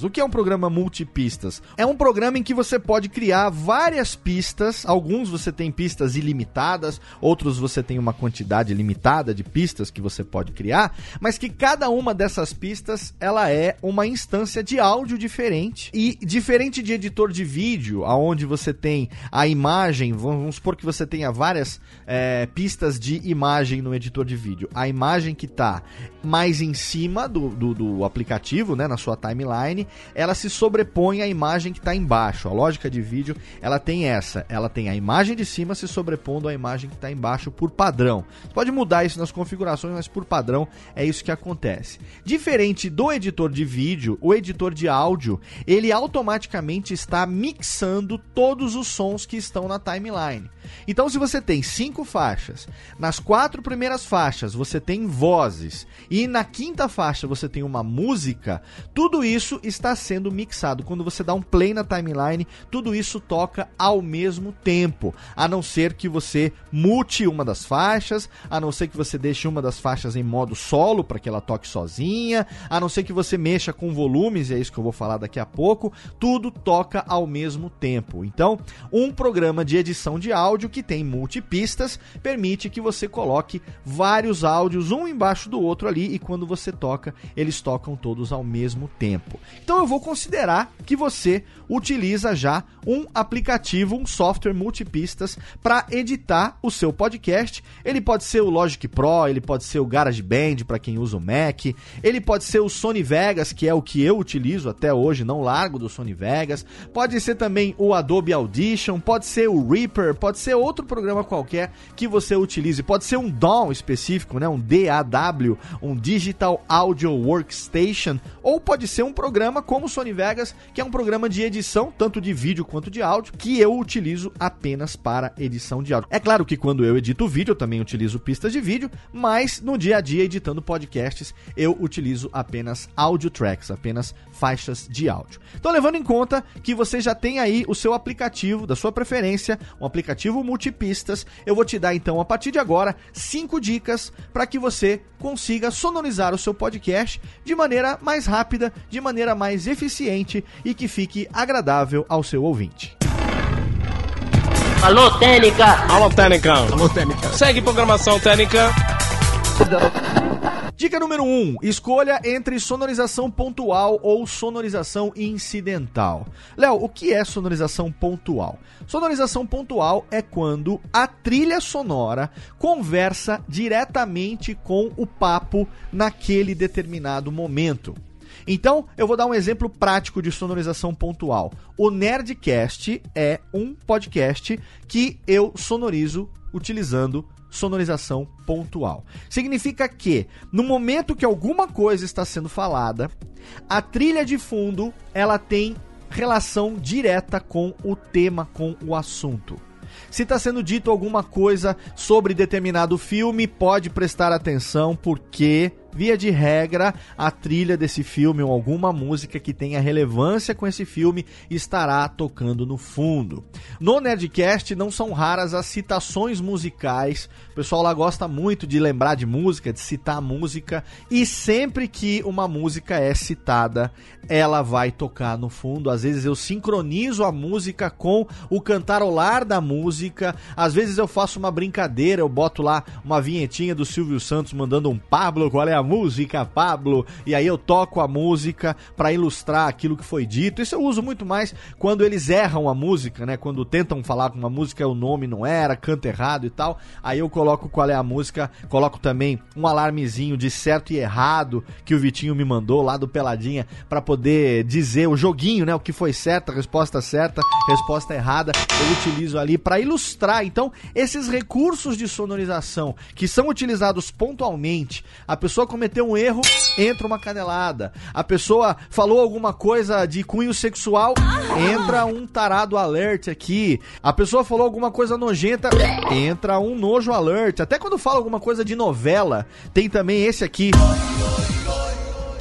O que é um programa multipistas? É um programa em que você pode criar várias pistas, alguns você tem pistas ilimitadas, outros você tem uma quantidade limitada de pistas que você pode criar, mas que cada uma dessas pistas ela é uma instância de áudio diferente. E diferente de editor de vídeo, aonde você tem a imagem, vamos supor que você tenha várias é, pistas de imagem no editor de vídeo, a imagem que está mais em cima do, do, do aplicativo, né, na sua timeline, ela se sobrepõe a imagem que está embaixo. A lógica de vídeo, ela tem essa. Ela tem a imagem de cima se sobrepondo à imagem que está embaixo por padrão. Você pode mudar isso nas configurações, mas por padrão é isso que acontece. Diferente do editor de vídeo, o editor de áudio, ele automaticamente está mixando todos os sons que estão na timeline. Então, se você tem cinco faixas, nas quatro primeiras faixas você tem vozes e na quinta faixa você tem uma música, tudo isso está sendo mixado. Quando você dá um play na timeline, tudo isso toca ao mesmo tempo, a não ser que você mute uma das faixas, a não ser que você deixe uma das faixas em modo solo para que ela toque sozinha, a não ser que você mexa com volumes, e é isso que eu vou falar daqui a pouco, tudo toca ao mesmo tempo. Então, um programa de edição de áudio que tem multipistas permite que você coloque vários áudios um embaixo do outro ali e quando você toca, eles tocam todos ao mesmo tempo. Então eu vou considerar que você utiliza já um aplicativo, um software multipistas para editar o seu podcast. Ele pode ser o Logic Pro, ele pode ser o GarageBand para quem usa o Mac, ele pode ser o Sony Vegas, que é o que eu utilizo até hoje, não largo do Sony Vegas. Pode ser também o Adobe Audition, pode ser o Reaper, pode ser outro programa qualquer que você utilize. Pode ser um DAW específico, né? um DAW, um Digital Audio Workstation, ou pode ser um programa como o Sony Vegas, que é um programa de edição, tanto de vídeo quanto de áudio, que eu utilizo apenas para edição de áudio. É claro que quando eu edito vídeo, eu também utilizo pistas de vídeo, mas no dia a dia, editando podcasts, eu utilizo apenas audio tracks, apenas faixas de áudio. Então, levando em conta que você já tem aí o seu aplicativo da sua preferência, um aplicativo multipistas, eu vou te dar então a partir de agora cinco dicas para que você consiga sonorizar o seu podcast de maneira mais rápida, de maneira mais eficiente e que fique agradável ao seu ouvinte. Alô, Técnica! Alô, Técnica! Alô, Técnica! Segue programação Técnica! Dica número 1: um, escolha entre sonorização pontual ou sonorização incidental. Léo, o que é sonorização pontual? Sonorização pontual é quando a trilha sonora conversa diretamente com o papo naquele determinado momento. Então, eu vou dar um exemplo prático de sonorização pontual. O Nerdcast é um podcast que eu sonorizo utilizando sonorização pontual. Significa que no momento que alguma coisa está sendo falada, a trilha de fundo, ela tem relação direta com o tema, com o assunto. Se está sendo dito alguma coisa sobre determinado filme, pode prestar atenção porque via de regra, a trilha desse filme ou alguma música que tenha relevância com esse filme estará tocando no fundo. No Nerdcast não são raras as citações musicais. O pessoal lá gosta muito de lembrar de música, de citar música, e sempre que uma música é citada, ela vai tocar no fundo. Às vezes eu sincronizo a música com o cantarolar da música. Às vezes eu faço uma brincadeira, eu boto lá uma vinhetinha do Silvio Santos mandando um Pablo, qual é a música, Pablo, e aí eu toco a música para ilustrar aquilo que foi dito. Isso eu uso muito mais quando eles erram a música, né? Quando tentam falar com uma música o nome não era, canta errado e tal. Aí eu coloco qual é a música, coloco também um alarmezinho de certo e errado que o Vitinho me mandou lá do Peladinha para poder dizer o joguinho, né? O que foi certo, a resposta certa, resposta errada. Eu utilizo ali para ilustrar. Então, esses recursos de sonorização que são utilizados pontualmente, a pessoa cometeu um erro, entra uma canelada. A pessoa falou alguma coisa de cunho sexual, entra um tarado alert aqui. A pessoa falou alguma coisa nojenta, entra um nojo alert. Até quando fala alguma coisa de novela, tem também esse aqui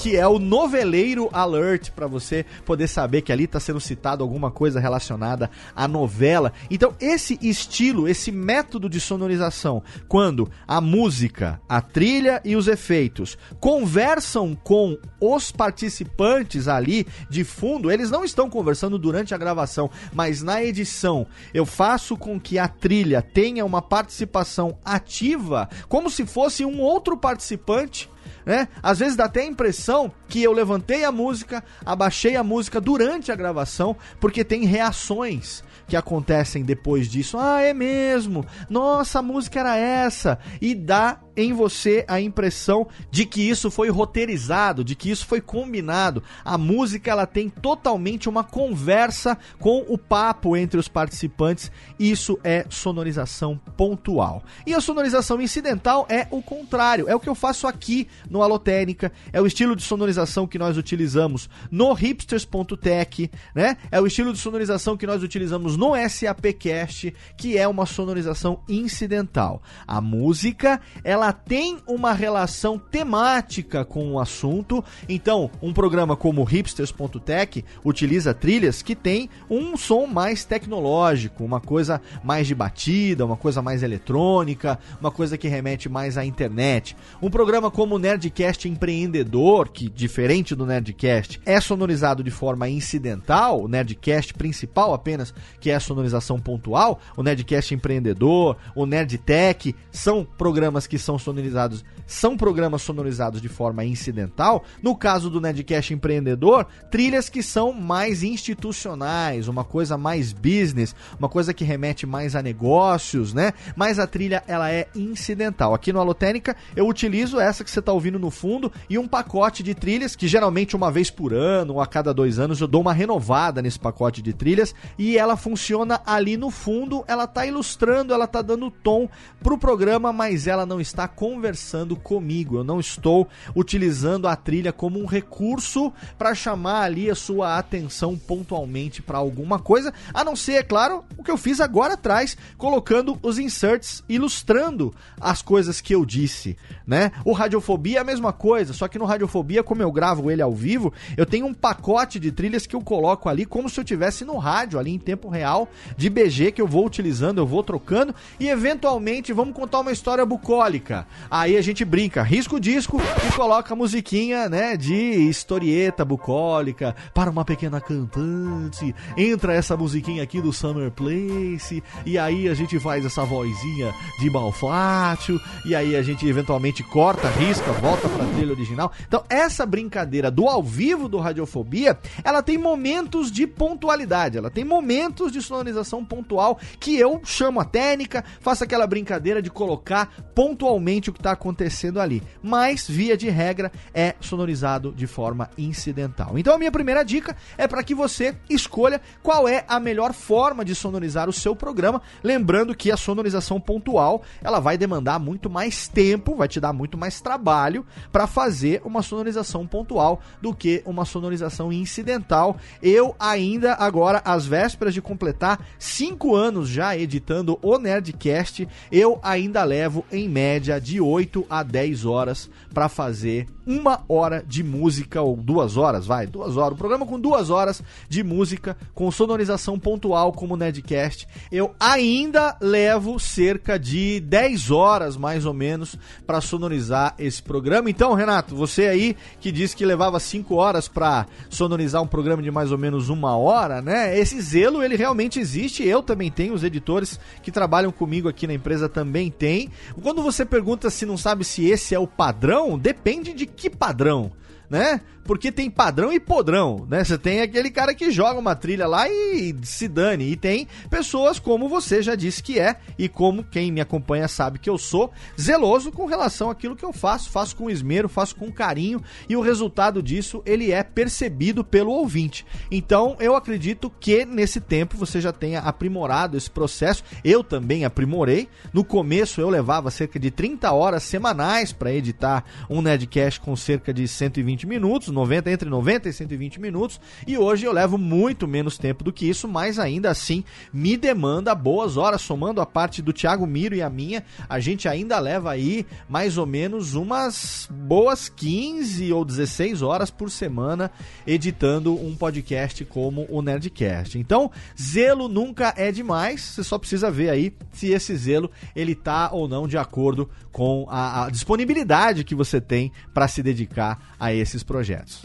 que é o noveleiro alert para você poder saber que ali está sendo citado alguma coisa relacionada à novela. Então, esse estilo, esse método de sonorização, quando a música, a trilha e os efeitos conversam com os participantes ali de fundo, eles não estão conversando durante a gravação, mas na edição eu faço com que a trilha tenha uma participação ativa, como se fosse um outro participante né? Às vezes dá até a impressão que eu levantei a música, abaixei a música durante a gravação, porque tem reações que acontecem depois disso. Ah, é mesmo. Nossa, a música era essa. E dá em você a impressão de que isso foi roteirizado, de que isso foi combinado. A música ela tem totalmente uma conversa com o papo entre os participantes. Isso é sonorização pontual. E a sonorização incidental é o contrário, é o que eu faço aqui no Alotênica, é o estilo de sonorização que nós utilizamos no hipsters.tech, né? É o estilo de sonorização que nós utilizamos no SAPcast, que é uma sonorização incidental. A música, ela tem uma relação temática com o assunto. Então, um programa como hipsters.tech utiliza trilhas que tem um som mais tecnológico, uma coisa mais de batida, uma coisa mais eletrônica, uma coisa que remete mais à internet. Um programa como o Nerdcast Empreendedor, que diferente do Nerdcast, é sonorizado de forma incidental, o Nerdcast principal apenas, que é a sonorização pontual, o Nerdcast Empreendedor, o Nerdtech, são programas que são sonorizados, são programas sonorizados de forma incidental. No caso do Nerdcast Empreendedor, trilhas que são mais institucionais, uma coisa mais business, uma coisa que remete mais a negócios, né? Mas a trilha ela é incidental. Aqui no Alotênica eu utilizo essa que você está ouvindo no fundo e um pacote de trilhas que geralmente uma vez por ano ou a cada dois anos eu dou uma renovada nesse pacote de trilhas e ela funciona ali no fundo, ela está ilustrando, ela está dando tom pro programa, mas ela não está conversando comigo. Eu não estou utilizando a trilha como um recurso para chamar ali a sua atenção pontualmente para alguma coisa, a não ser, é claro, o que eu fiz agora atrás, colocando os inserts ilustrando as coisas que eu disse, né? O Radiofobia é a mesma coisa, só que no Radiofobia, como eu gravo ele ao vivo, eu tenho um pacote de trilhas que eu coloco ali como se eu tivesse no rádio ali em tempo real de BG que eu vou utilizando, eu vou trocando e eventualmente vamos contar uma história bucólica. Aí a gente brinca, risca o disco e coloca a musiquinha, né, de historieta bucólica para uma pequena cantante. Entra essa musiquinha aqui do Summer Place e aí a gente faz essa vozinha de Malfátio e aí a gente eventualmente corta, risca, volta para a trilha original. Então essa brincadeira do ao vivo do Radiofobia, ela tem momentos de pontualidade, ela tem momentos de sonorização pontual que eu chamo a técnica, faço aquela brincadeira de colocar pontualmente o que está acontecendo ali. Mas, via de regra, é sonorizado de forma incidental. Então, a minha primeira dica é para que você escolha qual é a melhor forma de sonorizar o seu programa. Lembrando que a sonorização pontual ela vai demandar muito mais tempo, vai te dar muito mais trabalho para fazer uma sonorização pontual do que uma sonorização incidental. Eu ainda, agora, às vésperas de completar cinco anos já editando o Nerdcast, eu ainda levo em média de 8 a 10 horas para fazer uma hora de música, ou duas horas, vai, duas horas. Um programa com duas horas de música, com sonorização pontual como o Nerdcast. Eu ainda levo cerca de 10 horas, mais ou menos, para sonorizar esse programa. Então, Renato, você aí que disse que levava 5 horas para sonorizar um programa de mais ou menos uma hora, né? Esse zelo, ele realmente existe. Eu também tenho, os editores que trabalham comigo aqui na empresa também têm. Quando você pergunta se não sabe se esse é o padrão, depende de que padrão, né? Porque tem padrão e podrão, né? Você tem aquele cara que joga uma trilha lá e se dane. E tem pessoas como você já disse que é, e como quem me acompanha sabe que eu sou, zeloso com relação àquilo que eu faço. Faço com esmero, faço com carinho, e o resultado disso, ele é percebido pelo ouvinte. Então, eu acredito que nesse tempo você já tenha aprimorado esse processo. Eu também aprimorei. No começo eu levava cerca de 30 horas semanais para editar um Nerdcast com cerca de 120 minutos 90, entre 90 e 120 minutos, e hoje eu levo muito menos tempo do que isso, mas ainda assim me demanda boas horas, somando a parte do Thiago Miro e a minha, a gente ainda leva aí mais ou menos umas boas 15 ou 16 horas por semana editando um podcast como o Nerdcast. Então, zelo nunca é demais, você só precisa ver aí se esse zelo ele tá ou não de acordo com a, a disponibilidade que você tem para se dedicar a esses projetos.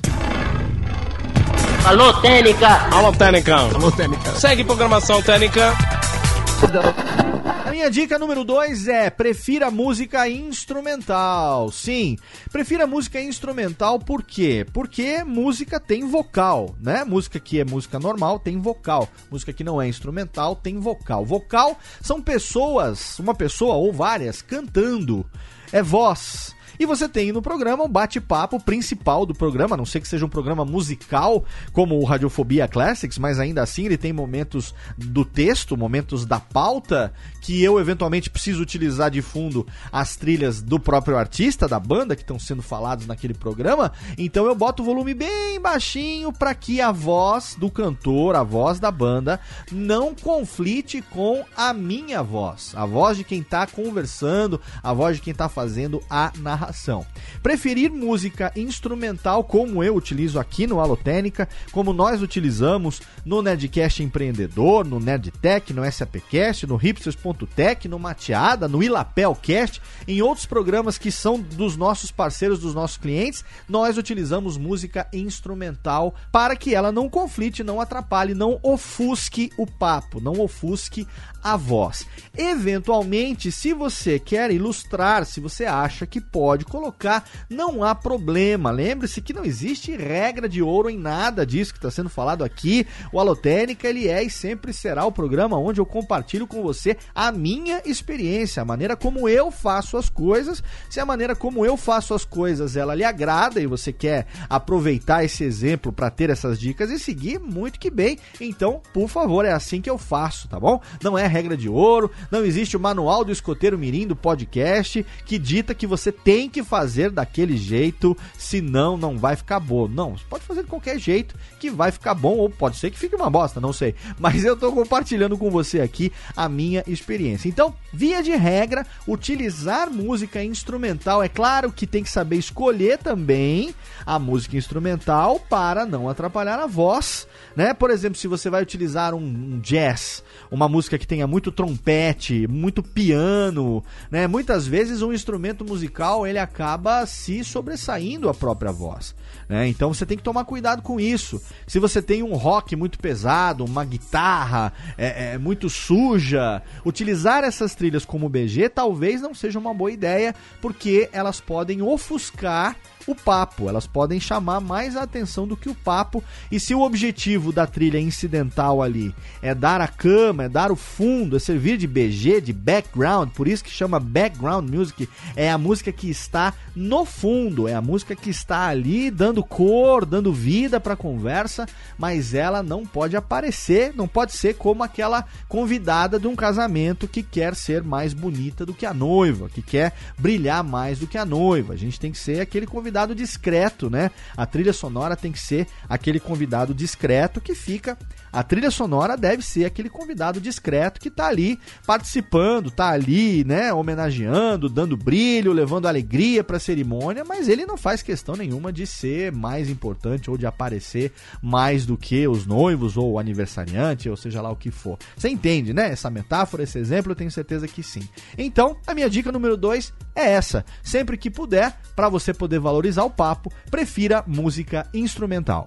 Alô, Técnica! Alô, Técnica! Alô, Técnica. Segue programação Técnica. A minha dica número 2 é prefira música instrumental. Sim, prefira música instrumental por quê? Porque música tem vocal, né? Música que é música normal tem vocal. Música que não é instrumental tem vocal. Vocal são pessoas, uma pessoa ou várias cantando. é voz. E você tem no programa um bate-papo principal do programa, a não sei que seja um programa musical como o Radiofobia Classics, mas ainda assim ele tem momentos do texto, momentos da pauta, que eu eventualmente preciso utilizar de fundo as trilhas do próprio artista, da banda, que estão sendo falados naquele programa. Então eu boto o volume bem baixinho para que a voz do cantor, a voz da banda, não conflite com a minha voz, a voz de quem tá conversando, a voz de quem tá fazendo a narração narração. Preferir música instrumental, como eu utilizo aqui no Alotênica, como nós utilizamos no Nerdcast Empreendedor, no Nerdtech, no SAPcast, no Hipsters.tech, no Mateada, no Ilapelcast, em outros programas que são dos nossos parceiros, dos nossos clientes, nós utilizamos música instrumental para que ela não conflite, não atrapalhe, não ofusque o papo, não ofusque a voz. Eventualmente, se você quer ilustrar, se você acha que pode colocar, não há problema. Lembre-se que não existe regra de ouro em nada disso que está sendo falado aqui. O Alotênica ele é e sempre será o programa onde eu compartilho com você a minha experiência, a maneira como eu faço as coisas. Se a maneira como eu faço as coisas ela lhe agrada e você quer aproveitar esse exemplo para ter essas dicas e seguir, muito que bem. Então, por favor, é assim que eu faço, tá bom? Não é regra de ouro, não existe o manual do escoteiro mirim do podcast que dita que você tem que fazer daquele jeito, senão não vai ficar bom. Não, você pode fazer de qualquer jeito que vai ficar bom, ou pode ser que fique uma bosta, não sei. Mas eu tô compartilhando com você aqui a minha experiência. Então, via de regra, utilizar música instrumental, é claro que tem que saber escolher também a música instrumental para não atrapalhar a voz, né? Por exemplo, se você vai utilizar um, um jazz, uma música que tenha muito trompete, muito piano, né? Muitas vezes um instrumento musical ele acaba se sobressaindo a própria voz. Né? Então você tem que tomar cuidado com isso. Se você tem um rock muito pesado, uma guitarra é, é, muito suja, utilizar essas trilhas como BG talvez não seja uma boa ideia, porque elas podem ofuscar o papo. Elas podem chamar mais a atenção do que o papo. E se o objetivo da trilha incidental ali é dar a cama, é dar o fundo, é servir de BG, de background, por isso que chama background music, é a música que está no fundo, é a música que está ali dando cor, dando vida para a conversa, mas ela não pode aparecer, não pode ser como aquela convidada de um casamento que quer ser mais bonita do que a noiva, que quer brilhar mais do que a noiva. A gente tem que ser aquele convidado discreto, né? A trilha sonora tem que ser aquele convidado discreto que fica. A trilha sonora deve ser aquele convidado discreto que tá ali participando, tá ali, né, homenageando, dando brilho, levando alegria para a cerimônia, mas ele não faz questão nenhuma de ser mais importante ou de aparecer mais do que os noivos ou o aniversariante, ou seja lá o que for. Você entende, né? Essa metáfora, esse exemplo, eu tenho certeza que sim. Então, a minha dica número 2 é essa. Sempre que puder, para você poder valorizar o papo, prefira música instrumental.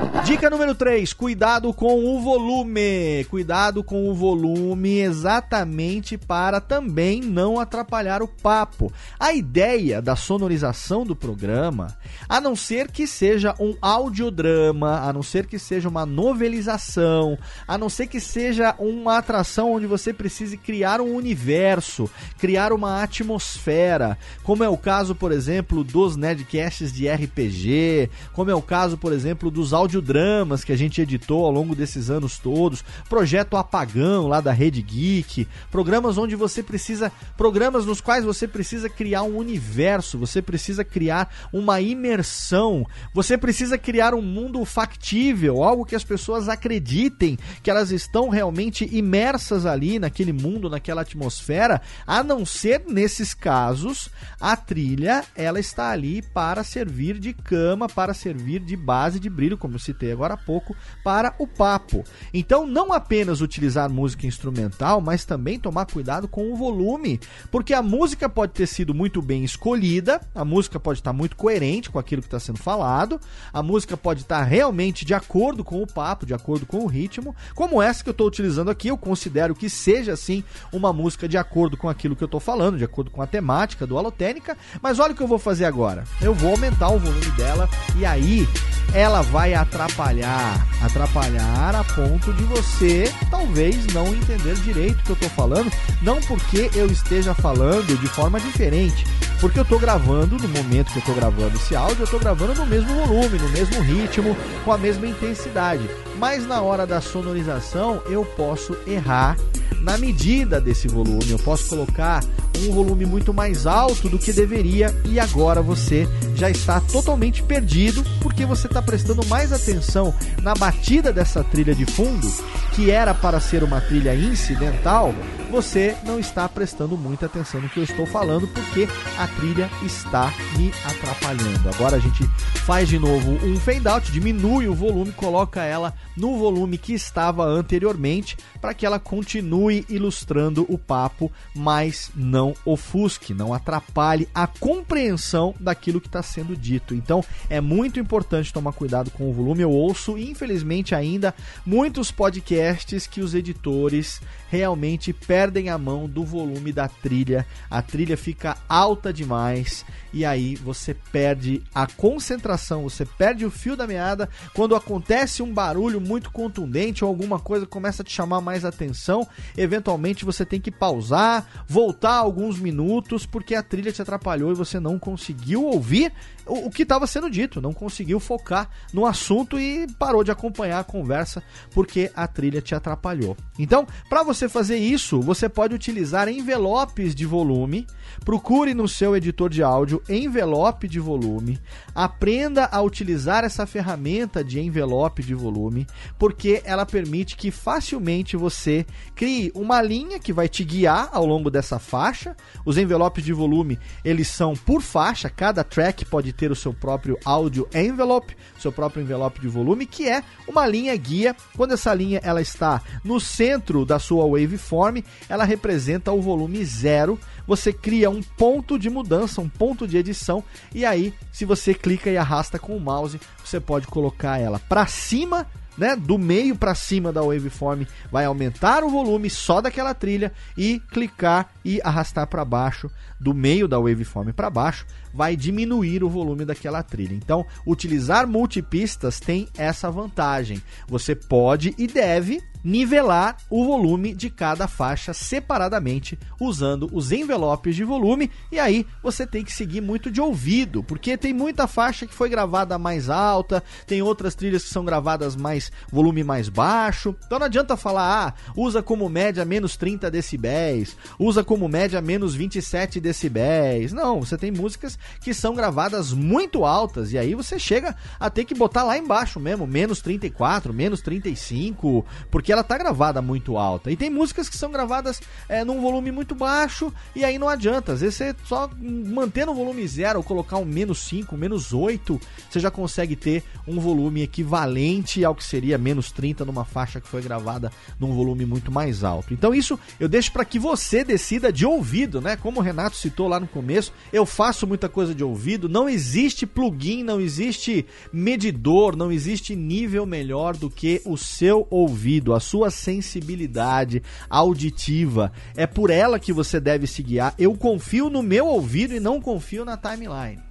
Dica número 3, cuidado com o volume. Cuidado com o volume exatamente para também não atrapalhar o papo. A ideia da sonorização do programa, a não ser que seja um audiodrama, a não ser que seja uma novelização, a não ser que seja uma atração onde você precise criar um universo, criar uma atmosfera, como é o caso, por exemplo, dos Nerdcasts de RPG, como é o caso, por exemplo, dos audiodramas dramas que a gente editou ao longo desses anos todos, projeto Apagão lá da Rede Geek, programas onde você precisa, programas nos quais você precisa criar um universo, você precisa criar uma imersão, você precisa criar um mundo factível, algo que as pessoas acreditem que elas estão realmente imersas ali naquele mundo, naquela atmosfera, a não ser nesses casos, a trilha ela está ali para servir de cama, para servir de base de brilho, como eu citei agora há pouco, para o papo. Então, não apenas utilizar música instrumental, mas também tomar cuidado com o volume, porque a música pode ter sido muito bem escolhida, a música pode estar muito coerente com aquilo que está sendo falado, a música pode estar realmente de acordo com o papo, de acordo com o ritmo, como essa que eu estou utilizando aqui, eu considero que seja assim uma música de acordo com aquilo que eu estou falando, de acordo com a temática do Alotênica, mas olha o que eu vou fazer agora. Eu vou aumentar o volume dela e aí ela vai atrapalhar atrapalhar. Atrapalhar a ponto de você talvez não entender direito o que eu tô falando. Não porque eu esteja falando de forma diferente. Porque eu tô gravando, no momento que eu tô gravando esse áudio, eu tô gravando no mesmo volume, no mesmo ritmo, com a mesma intensidade. Mas na hora da sonorização eu posso errar na medida desse volume. Eu posso colocar um volume muito mais alto do que deveria e agora você já está totalmente perdido porque você está prestando mais atenção na batida dessa trilha de fundo, que era para ser uma trilha incidental, você não está prestando muita atenção no que eu estou falando porque a trilha está me atrapalhando. Agora a gente faz de novo um fade out, diminui o volume, coloca ela no volume que estava anteriormente para que ela continue ilustrando o papo, mas não ofusque, não atrapalhe a compreensão daquilo que está sendo dito. Então é muito importante tomar cuidado com o volume. Eu ouço, infelizmente, ainda muitos podcasts que os editores realmente perdem a mão do volume da trilha. A trilha fica alta demais e aí você perde a concentração, você perde o fio da meada quando acontece um barulho muito contundente ou alguma coisa começa a te chamar mais atenção. Eventualmente você tem que pausar, voltar alguns minutos porque a trilha te atrapalhou e você não conseguiu ouvir o, o que estava sendo dito, não conseguiu focar no assunto e parou de acompanhar a conversa porque a trilha te atrapalhou. Então, para você fazer isso, você pode utilizar envelopes de volume. Procure no seu editor de áudio envelope de volume. Aprenda a utilizar essa ferramenta de envelope de volume, porque ela permite que facilmente você crie uma linha que vai te guiar ao longo dessa faixa. Os envelopes de volume, eles são por faixa, cada track pode ter o seu próprio áudio envelope, seu próprio envelope de volume, que é uma linha guia. Quando essa linha ela está no centro da sua waveform, ela representa o volume zero. Você cria um ponto de mudança, um ponto de edição, e aí, se você clica e arrasta com o mouse, você pode colocar ela para cima né, do meio para cima da waveform vai aumentar o volume só daquela trilha e clicar e arrastar para baixo do meio da waveform para baixo vai diminuir o volume daquela trilha. Então, utilizar multipistas tem essa vantagem. Você pode e deve nivelar o volume de cada faixa separadamente usando os envelopes de volume e aí você tem que seguir muito de ouvido, porque tem muita faixa que foi gravada mais alta, tem outras trilhas que são gravadas mais volume mais baixo. Então não adianta falar, ah, usa como média menos 30 decibéis, usa como média menos 27 decibéis. Não, você tem músicas que são gravadas muito altas e aí você chega a ter que botar lá embaixo mesmo, menos 34, menos 35, porque ela tá gravada muito alta. E tem músicas que são gravadas é, num volume muito baixo e aí não adianta. Às vezes você só manter no volume zero ou colocar um menos 5, menos 8, você já consegue ter um volume equivalente ao que seria menos 30 numa faixa que foi gravada num volume muito mais alto. Então isso eu deixo para que você decida de ouvido, né? Como o Renato citou lá no começo, eu faço muita coisa de ouvido, não existe plugin, não existe medidor, não existe nível melhor do que o seu ouvido, a sua sensibilidade auditiva. É por ela que você deve se guiar. Eu confio no meu ouvido e não confio na timeline.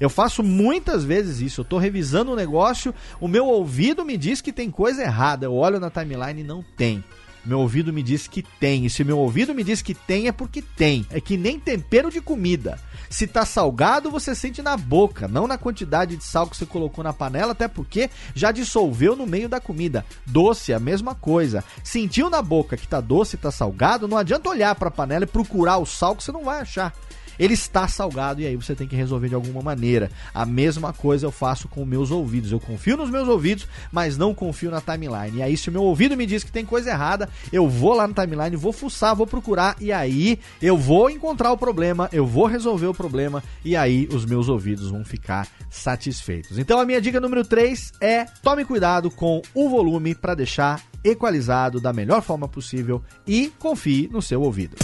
Eu faço muitas vezes isso. Eu tô revisando o um negócio, o meu ouvido me diz que tem coisa errada. Eu olho na timeline e não tem. Meu ouvido me diz que tem. E se meu ouvido me diz que tem, é porque tem. É que nem tempero de comida. Se tá salgado, você sente na boca, não na quantidade de sal que você colocou na panela, até porque já dissolveu no meio da comida. Doce, a mesma coisa. Sentiu na boca que tá doce, tá salgado, não adianta olhar para a panela e procurar o sal que você não vai achar ele está salgado e aí você tem que resolver de alguma maneira. A mesma coisa eu faço com meus ouvidos. Eu confio nos meus ouvidos, mas não confio na timeline. E aí, se o meu ouvido me diz que tem coisa errada, eu vou lá na timeline, vou fuçar, vou procurar e aí eu vou encontrar o problema, eu vou resolver o problema e aí os meus ouvidos vão ficar satisfeitos. Então a minha dica número 3 é tome cuidado com o volume para deixar equalizado da melhor forma possível e confie no seu ouvido.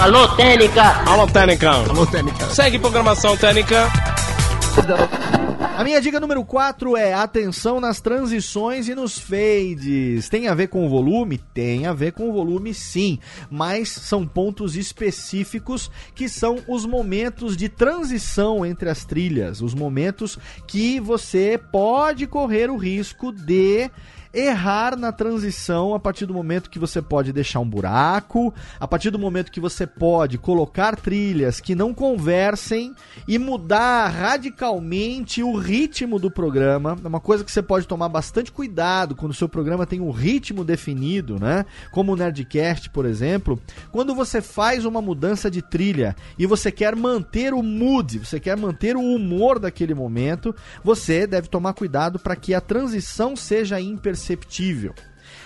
Alô, Técnica! Alô, Técnica! Alô, Técnica! Segue programação Técnica! A minha dica número 4 é atenção nas transições e nos fades. Tem a ver com o volume? Tem a ver com o volume sim, mas são pontos específicos que são os momentos de transição entre as trilhas, os momentos que você pode correr o risco de errar na transição a partir do momento que você pode deixar um buraco, a partir do momento que você pode colocar trilhas que não conversem e mudar radicalmente o ritmo do programa. É uma coisa que você pode tomar bastante cuidado quando o seu programa tem um ritmo definido, né? Como o Nerdcast, por exemplo. Quando você faz uma mudança de trilha e você quer manter o mood, você quer manter o humor daquele momento, você deve tomar cuidado para que a transição seja imperceptível imperceptível.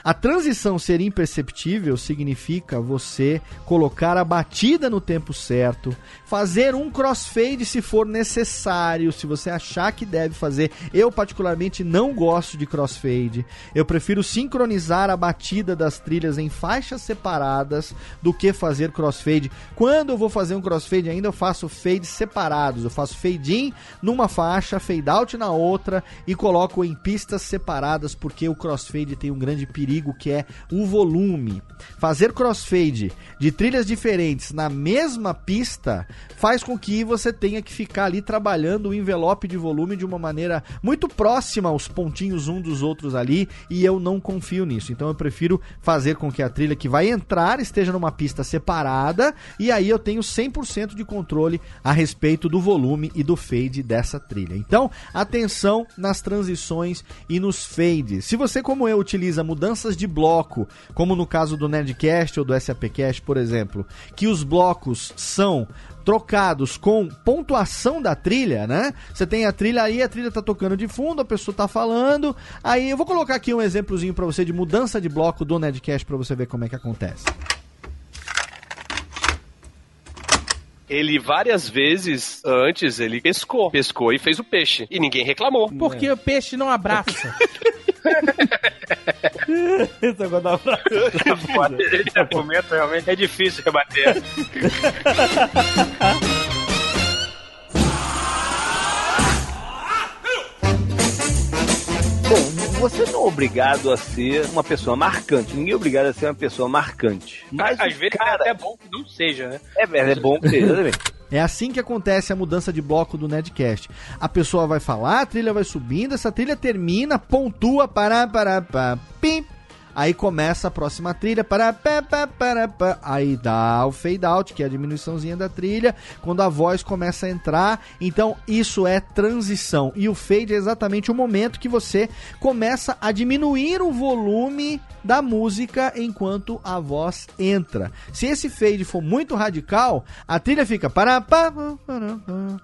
A transição ser imperceptível significa você colocar a batida no tempo certo, fazer um crossfade se for necessário, se você achar que deve fazer. Eu particularmente não gosto de crossfade. Eu prefiro sincronizar a batida das trilhas em faixas separadas do que fazer crossfade. Quando eu vou fazer um crossfade ainda eu faço fades separados. Eu faço fade in numa faixa, fade out na outra e coloco em pistas separadas porque o crossfade tem um grande perigo que é o volume. Fazer crossfade de trilhas diferentes na mesma pista faz com que você tenha que ficar ali trabalhando o envelope de volume de uma maneira muito próxima aos pontinhos um dos outros ali, e eu não confio nisso. Então eu prefiro fazer com que a trilha que vai entrar esteja numa pista separada, e aí eu tenho 100% de controle a respeito do volume e do fade dessa trilha. Então, atenção nas transições e nos fades. Se você, como eu, utiliza mudanças de bloco, como no caso do Nerdcast ou do SAPcast, por exemplo, que os blocos são trocados com pontuação da trilha, né? Você tem a trilha aí, a trilha tá tocando de fundo, a pessoa tá falando. Aí eu vou colocar aqui um exemplozinho para você de mudança de bloco do Nerdcast para você ver como é que acontece. Ele várias vezes antes ele pescou, pescou e fez o peixe e ninguém reclamou. Porque o peixe não abraça. Esse agora dá pra... Esse argumento realmente é difícil rebater. Bom, [laughs] você não é obrigado a ser uma pessoa marcante. Ninguém é obrigado a ser uma pessoa marcante. Mas, Às vezes cara, é até bom que não seja, né? é, é bom que seja, também. É assim que acontece a mudança de bloco do Nedcast. A pessoa vai falar, a trilha vai subindo, essa trilha termina, pontua, para, para, para, pim. Aí começa a próxima trilha, para, pá, para, pá. aí dá o fade out, que é a diminuiçãozinha da trilha, quando a voz começa a entrar. Então isso é transição. E o fade é exatamente o momento que você começa a diminuir o volume da música enquanto a voz entra. Se esse fade for muito radical, a trilha fica para, para, pá,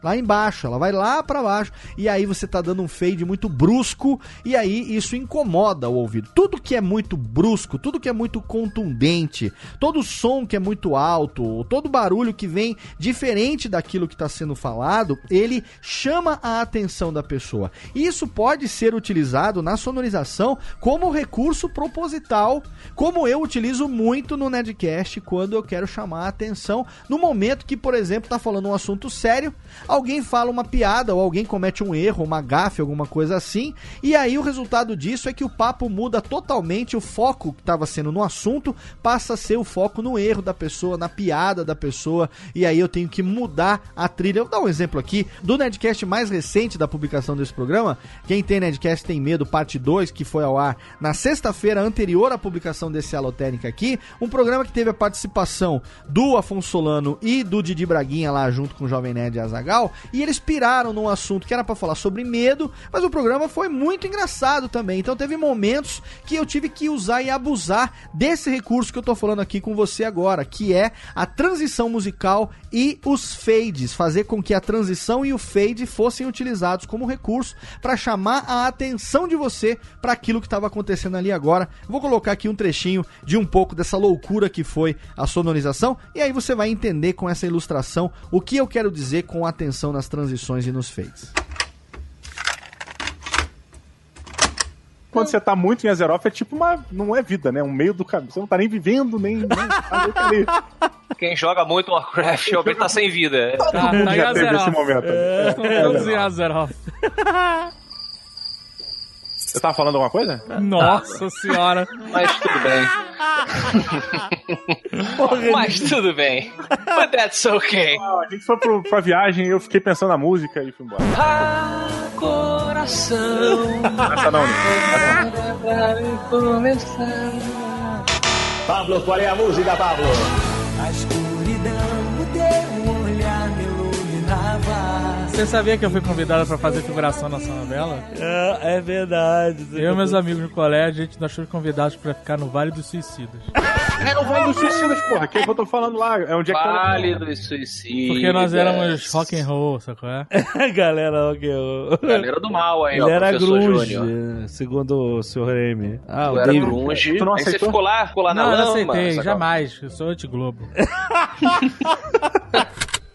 lá embaixo, ela vai lá para baixo e aí você tá dando um fade muito brusco e aí isso incomoda o ouvido. Tudo que é muito brusco, tudo que é muito contundente, todo som que é muito alto, todo barulho que vem diferente daquilo que está sendo falado, ele chama a atenção da pessoa. Isso pode ser utilizado na sonorização como recurso proposital, como eu utilizo muito no Nedcast quando eu quero chamar a atenção no momento que, por exemplo, está falando um assunto sério, alguém fala uma piada ou alguém comete um erro, uma gafe, alguma coisa assim, e aí o resultado disso é que o papo muda totalmente, o foco que estava sendo no assunto passa a ser o foco no erro da pessoa, na piada da pessoa, e aí eu tenho que mudar a trilha. Vou dar um exemplo aqui do Nedcast mais recente da publicação desse programa. Quem tem Nedcast tem medo, parte 2, que foi ao ar na sexta-feira anterior à publicação desse Alotérica aqui. Um programa que teve a participação do Afonso Solano e do Didi Braguinha lá junto com o Jovem Nerd e Azagal, e eles piraram num assunto que era para falar sobre medo, mas o programa foi muito engraçado também. Então teve momentos que eu tive que usar e abusar desse recurso que eu tô falando aqui com você agora, que é a transição musical e os fades, fazer com que a transição e o fade fossem utilizados como recurso para chamar a atenção de você para aquilo que estava acontecendo ali agora. Vou colocar aqui um trechinho de um pouco dessa loucura que foi a sonorização e aí você vai entender com essa ilustração o que eu quero dizer com atenção nas transições e nos fades. Quando você tá muito em Azeroth, é tipo uma. Não é vida, né? Um meio do caminho. Você não tá nem vivendo, nem. nem tá. [laughs] Quem joga muito Warcraft [laughs] realmente tá sem vida. Todo Tá, mundo tá em já teve Azeroth. esse momento. Todos em Azeroth. [laughs] Você tava falando alguma coisa? Nossa senhora. Mas tudo bem. Mas tudo bem. But that's okay. Ah, a gente foi pro, pra viagem e eu fiquei pensando na música e fui embora. Ah, coração. Essa não, né? Pablo, qual é a música, Pablo? Você sabia que eu fui convidado pra fazer figuração nessa novela? É, é verdade. Eu e meus amigos no colégio, a gente nós fomos convidados pra ficar no Vale dos Suicidas. É o Vale dos Suicidas, porra. Que é que eu tô falando lá? É onde é que tá- Vale dos suicidas. Porque nós éramos rock and roll, sacou? É? [laughs] Galera, ok. eu- Galera do mal aí, Ele ó, era grunge, Júnior. segundo o Sr. M. Ah, Tu o era David- grunge. Tu não aí você ficou lá, ficou lá na Não, não lama. aceitei, sacou? jamais. Eu sou anti-globo. [laughs]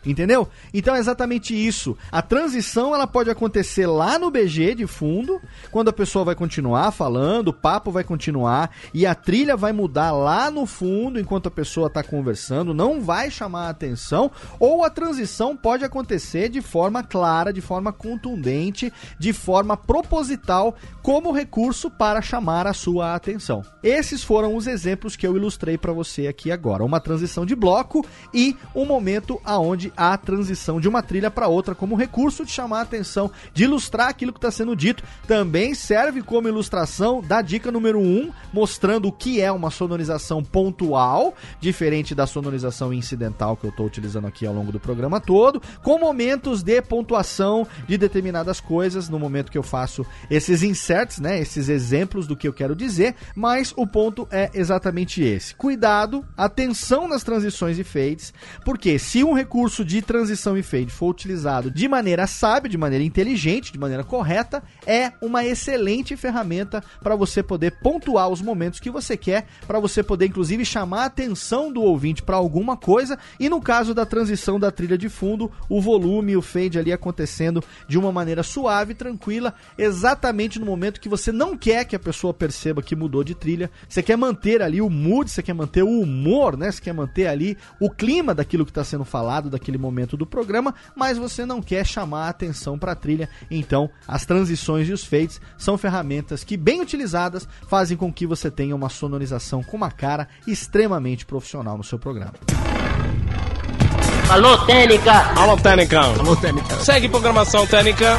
Entendeu? Então é exatamente isso. A transição ela pode acontecer lá no BG de fundo, quando a pessoa vai continuar falando, o papo vai continuar e a trilha vai mudar lá no fundo enquanto a pessoa está conversando, não vai chamar a atenção, ou a transição pode acontecer de forma clara, de forma contundente, de forma proposital, como recurso para chamar a sua atenção. Esses foram os exemplos que eu ilustrei para você aqui agora. Uma transição de bloco e um momento aonde há transição de uma trilha para outra como recurso de chamar a atenção, de ilustrar aquilo que está sendo dito. Também serve como ilustração da dica número 1, um, mostrando o que é uma sonorização pontual, diferente da sonorização incidental que eu estou utilizando aqui ao longo do programa todo, com momentos de pontuação de determinadas coisas no momento que eu faço esses inserts, né, esses exemplos do que eu quero dizer, mas o ponto é exatamente esse. Cuidado, atenção nas transições e fades, porque se um recurso de transição e fade for utilizado de maneira sábia, de maneira inteligente, de maneira correta, é uma excelente ferramenta para você poder pontuar os momentos que você quer, para você poder inclusive chamar a atenção do ouvinte para alguma coisa e no caso da transição da trilha de fundo, o volume o fade ali acontecendo de uma maneira suave, tranquila, exatamente no momento que você não quer que a pessoa perceba que mudou de trilha. Você quer manter ali o mood, você quer manter o humor, né? Você quer manter ali o clima daquilo que está sendo falado, daquele momento do programa, mas você não quer chamar a atenção para a trilha. Então, as transições e os fades são ferramentas que, bem utilizadas, fazem com que você tenha uma sonorização com uma cara extremamente profissional no seu programa. Alô, Técnica! Alô, Técnica. Alô, Técnica. Segue programação Técnica.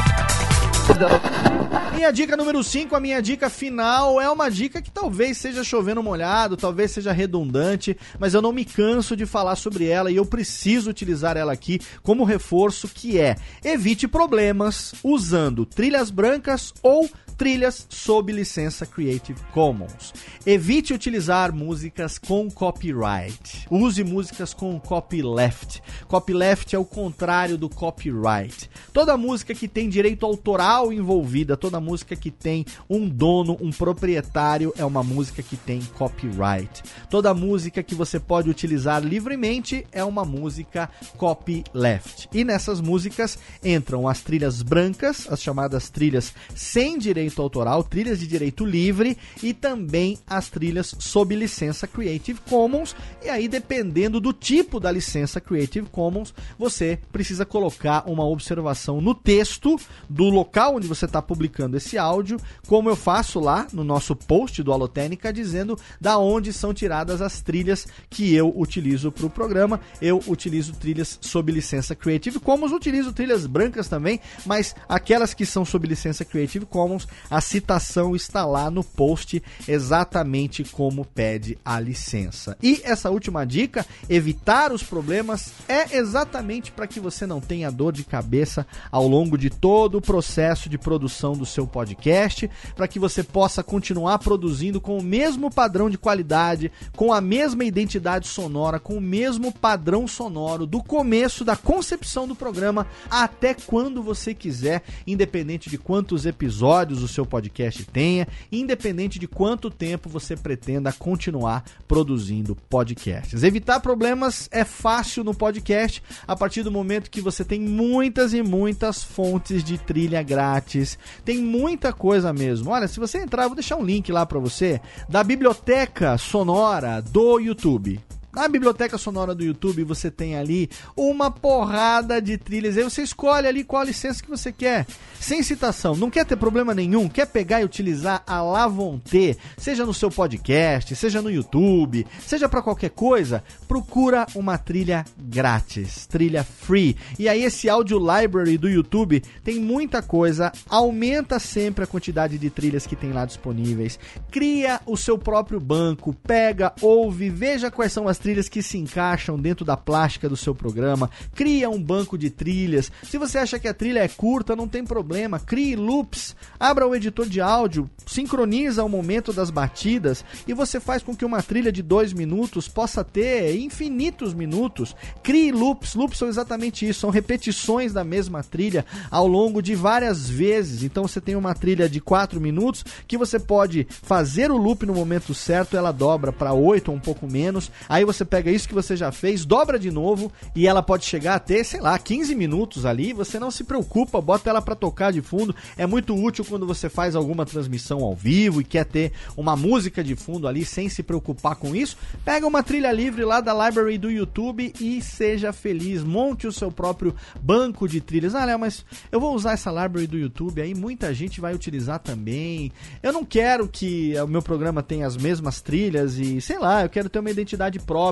Minha dica número 5, a minha dica final, é uma dica que talvez seja chovendo molhado, talvez seja redundante, mas eu não me canso de falar sobre ela e eu preciso utilizar ela aqui como reforço, que é evite problemas usando trilhas brancas ou trilhas sob licença Creative Commons. Evite utilizar músicas com copyright. Use músicas com copyleft. Copyleft é o contrário do copyright. Toda música que tem direito autoral envolvida, toda música que tem um dono, um proprietário, é uma música que tem copyright. Toda música que você pode utilizar livremente é uma música copyleft. E nessas músicas entram as trilhas brancas, as chamadas trilhas sem direito autoral, trilhas de direito livre e também as trilhas sob licença Creative Commons. E aí, dependendo do tipo da licença Creative Commons, você precisa colocar uma observação no texto do local onde você está publicando esse áudio, como eu faço lá no nosso post do Alotênica, dizendo da onde são tiradas as trilhas que eu utilizo para o programa. Eu utilizo trilhas sob licença Creative Commons, utilizo trilhas brancas também, mas aquelas que são sob licença Creative Commons, a citação está lá no post exatamente como pede a licença. E essa última dica, evitar os problemas, é exatamente para que você não tenha dor de cabeça ao longo de todo o processo de produção do seu podcast, para que você possa continuar produzindo com o mesmo padrão de qualidade, com a mesma identidade sonora, com o mesmo padrão sonoro do começo da concepção do programa até quando você quiser, independente de quantos episódios o seu podcast tenha, independente de quanto tempo você pretenda continuar produzindo podcasts. Evitar problemas é fácil no podcast a partir do momento que você tem muitas e muitas fontes de trilha grátis. Tem muita coisa mesmo. Olha, se você entrar, vou deixar um link lá para você da biblioteca sonora do YouTube. Na biblioteca sonora do YouTube você tem ali uma porrada de trilhas. Aí você escolhe ali qual licença que você quer. Sem citação. Não quer ter problema nenhum. Quer pegar e utilizar a Lavonte, seja no seu podcast, seja no YouTube, seja para qualquer coisa, procura uma trilha grátis, trilha free. E aí esse Audio Library do YouTube tem muita coisa, aumenta sempre a quantidade de trilhas que tem lá disponíveis. Cria o seu próprio banco, pega, ouve, veja quais são as trilhas que se encaixam dentro da plástica do seu programa. Cria um banco de trilhas. Se você acha que a trilha é curta, não tem problema. Crie loops, abra o editor de áudio, sincroniza o momento das batidas e você faz com que uma trilha de dois minutos possa ter infinitos minutos. Crie loops. Loops são exatamente isso, são repetições da mesma trilha ao longo de várias vezes. Então você tem uma trilha de quatro minutos que você pode fazer o loop no momento certo, ela dobra para oito ou um pouco menos. Aí você pega isso que você já fez, dobra de novo e ela pode chegar até, sei lá, 15 minutos ali. Você não se preocupa, bota ela para tocar de fundo. É muito útil quando você faz alguma transmissão ao vivo e quer ter uma música de fundo ali sem se preocupar com isso. Pega uma trilha livre lá da library do YouTube e seja feliz. Monte o seu próprio banco de trilhas. Ah, Léo, mas eu vou usar essa library do YouTube aí, muita gente vai utilizar também. Eu não quero que o meu programa tenha as mesmas trilhas e, sei lá, eu quero ter uma identidade própria.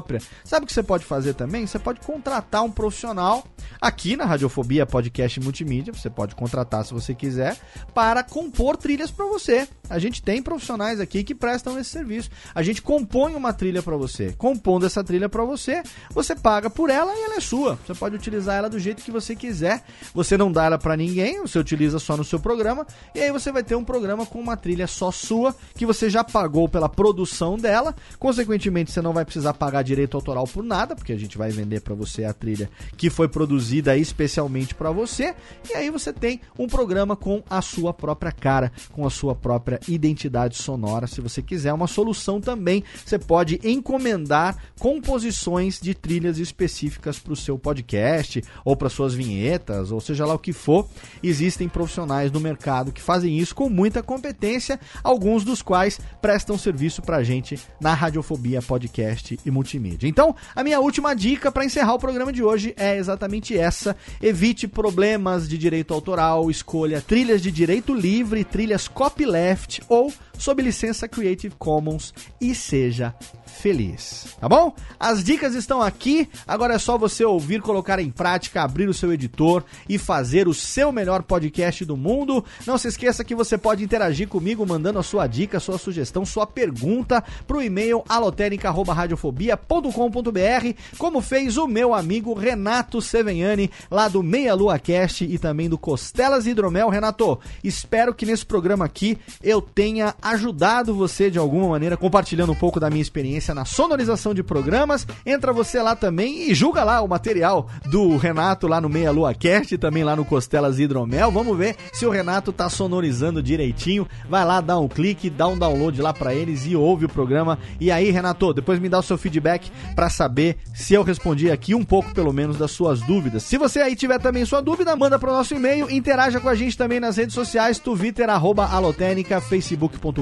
Sabe o que você pode fazer também? Você pode contratar um profissional aqui na Radiofobia Podcast Multimídia, você pode contratar se você quiser, para compor trilhas para você. A gente tem profissionais aqui que prestam esse serviço. A gente compõe uma trilha para você. Compondo essa trilha para você, você paga por ela e ela é sua. Você pode utilizar ela do jeito que você quiser. Você não dá ela para ninguém, você utiliza só no seu programa e aí você vai ter um programa com uma trilha só sua que você já pagou pela produção dela. Consequentemente, você não vai precisar pagar direito autoral por nada, porque a gente vai vender para você a trilha que foi produzida especialmente para você. E aí você tem um programa com a sua própria cara, com a sua própria identidade sonora. Se você quiser uma solução também, você pode encomendar composições de trilhas específicas para o seu podcast ou para suas vinhetas, ou seja lá o que for. Existem profissionais no mercado que fazem isso com muita competência, alguns dos quais prestam serviço para a gente na Radiofobia Podcast e Multimídia. Então, a minha última dica para encerrar o programa de hoje é exatamente essa: evite problemas de direito autoral, escolha trilhas de direito livre, trilhas copyleft ou sob licença Creative Commons e seja feliz, tá bom? As dicas estão aqui, agora é só você ouvir, colocar em prática, abrir o seu editor e fazer o seu melhor podcast do mundo. Não se esqueça que você pode interagir comigo mandando a sua dica, sua sugestão, sua pergunta pro e-mail alotérica@radiofobia.com.br, como fez o meu amigo Renato Seveniani, lá do Meia Lua Cast e também do Costelas Hidromel. Renato, espero que nesse programa aqui eu tenha ajudado você de alguma maneira, compartilhando um pouco da minha experiência na sonorização de programas. Entra você lá também e julga lá o material do Renato lá no Meia Lua Cast também lá no Costelas Hidromel. Vamos ver se o Renato tá sonorizando direitinho. Vai lá, dá um clique, dá um download lá para eles e ouve o programa. E aí, Renato, depois me dá o seu feedback para saber se eu respondi aqui um pouco pelo menos das suas dúvidas. Se você aí tiver também sua dúvida, manda pro nosso e-mail, interaja com a gente também nas redes sociais, Twitter, arroba alotênica, facebook.com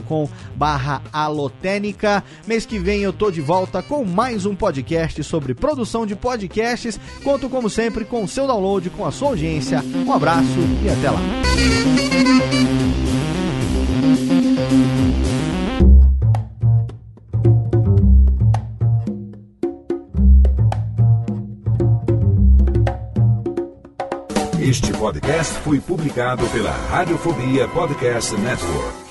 barra alotênica. Mês que vem eu tô de volta com mais um podcast sobre produção de podcasts. Conto como sempre com o seu download, com a sua audiência. Um abraço e até lá. Este podcast foi publicado pela Radiofobia Podcast Network.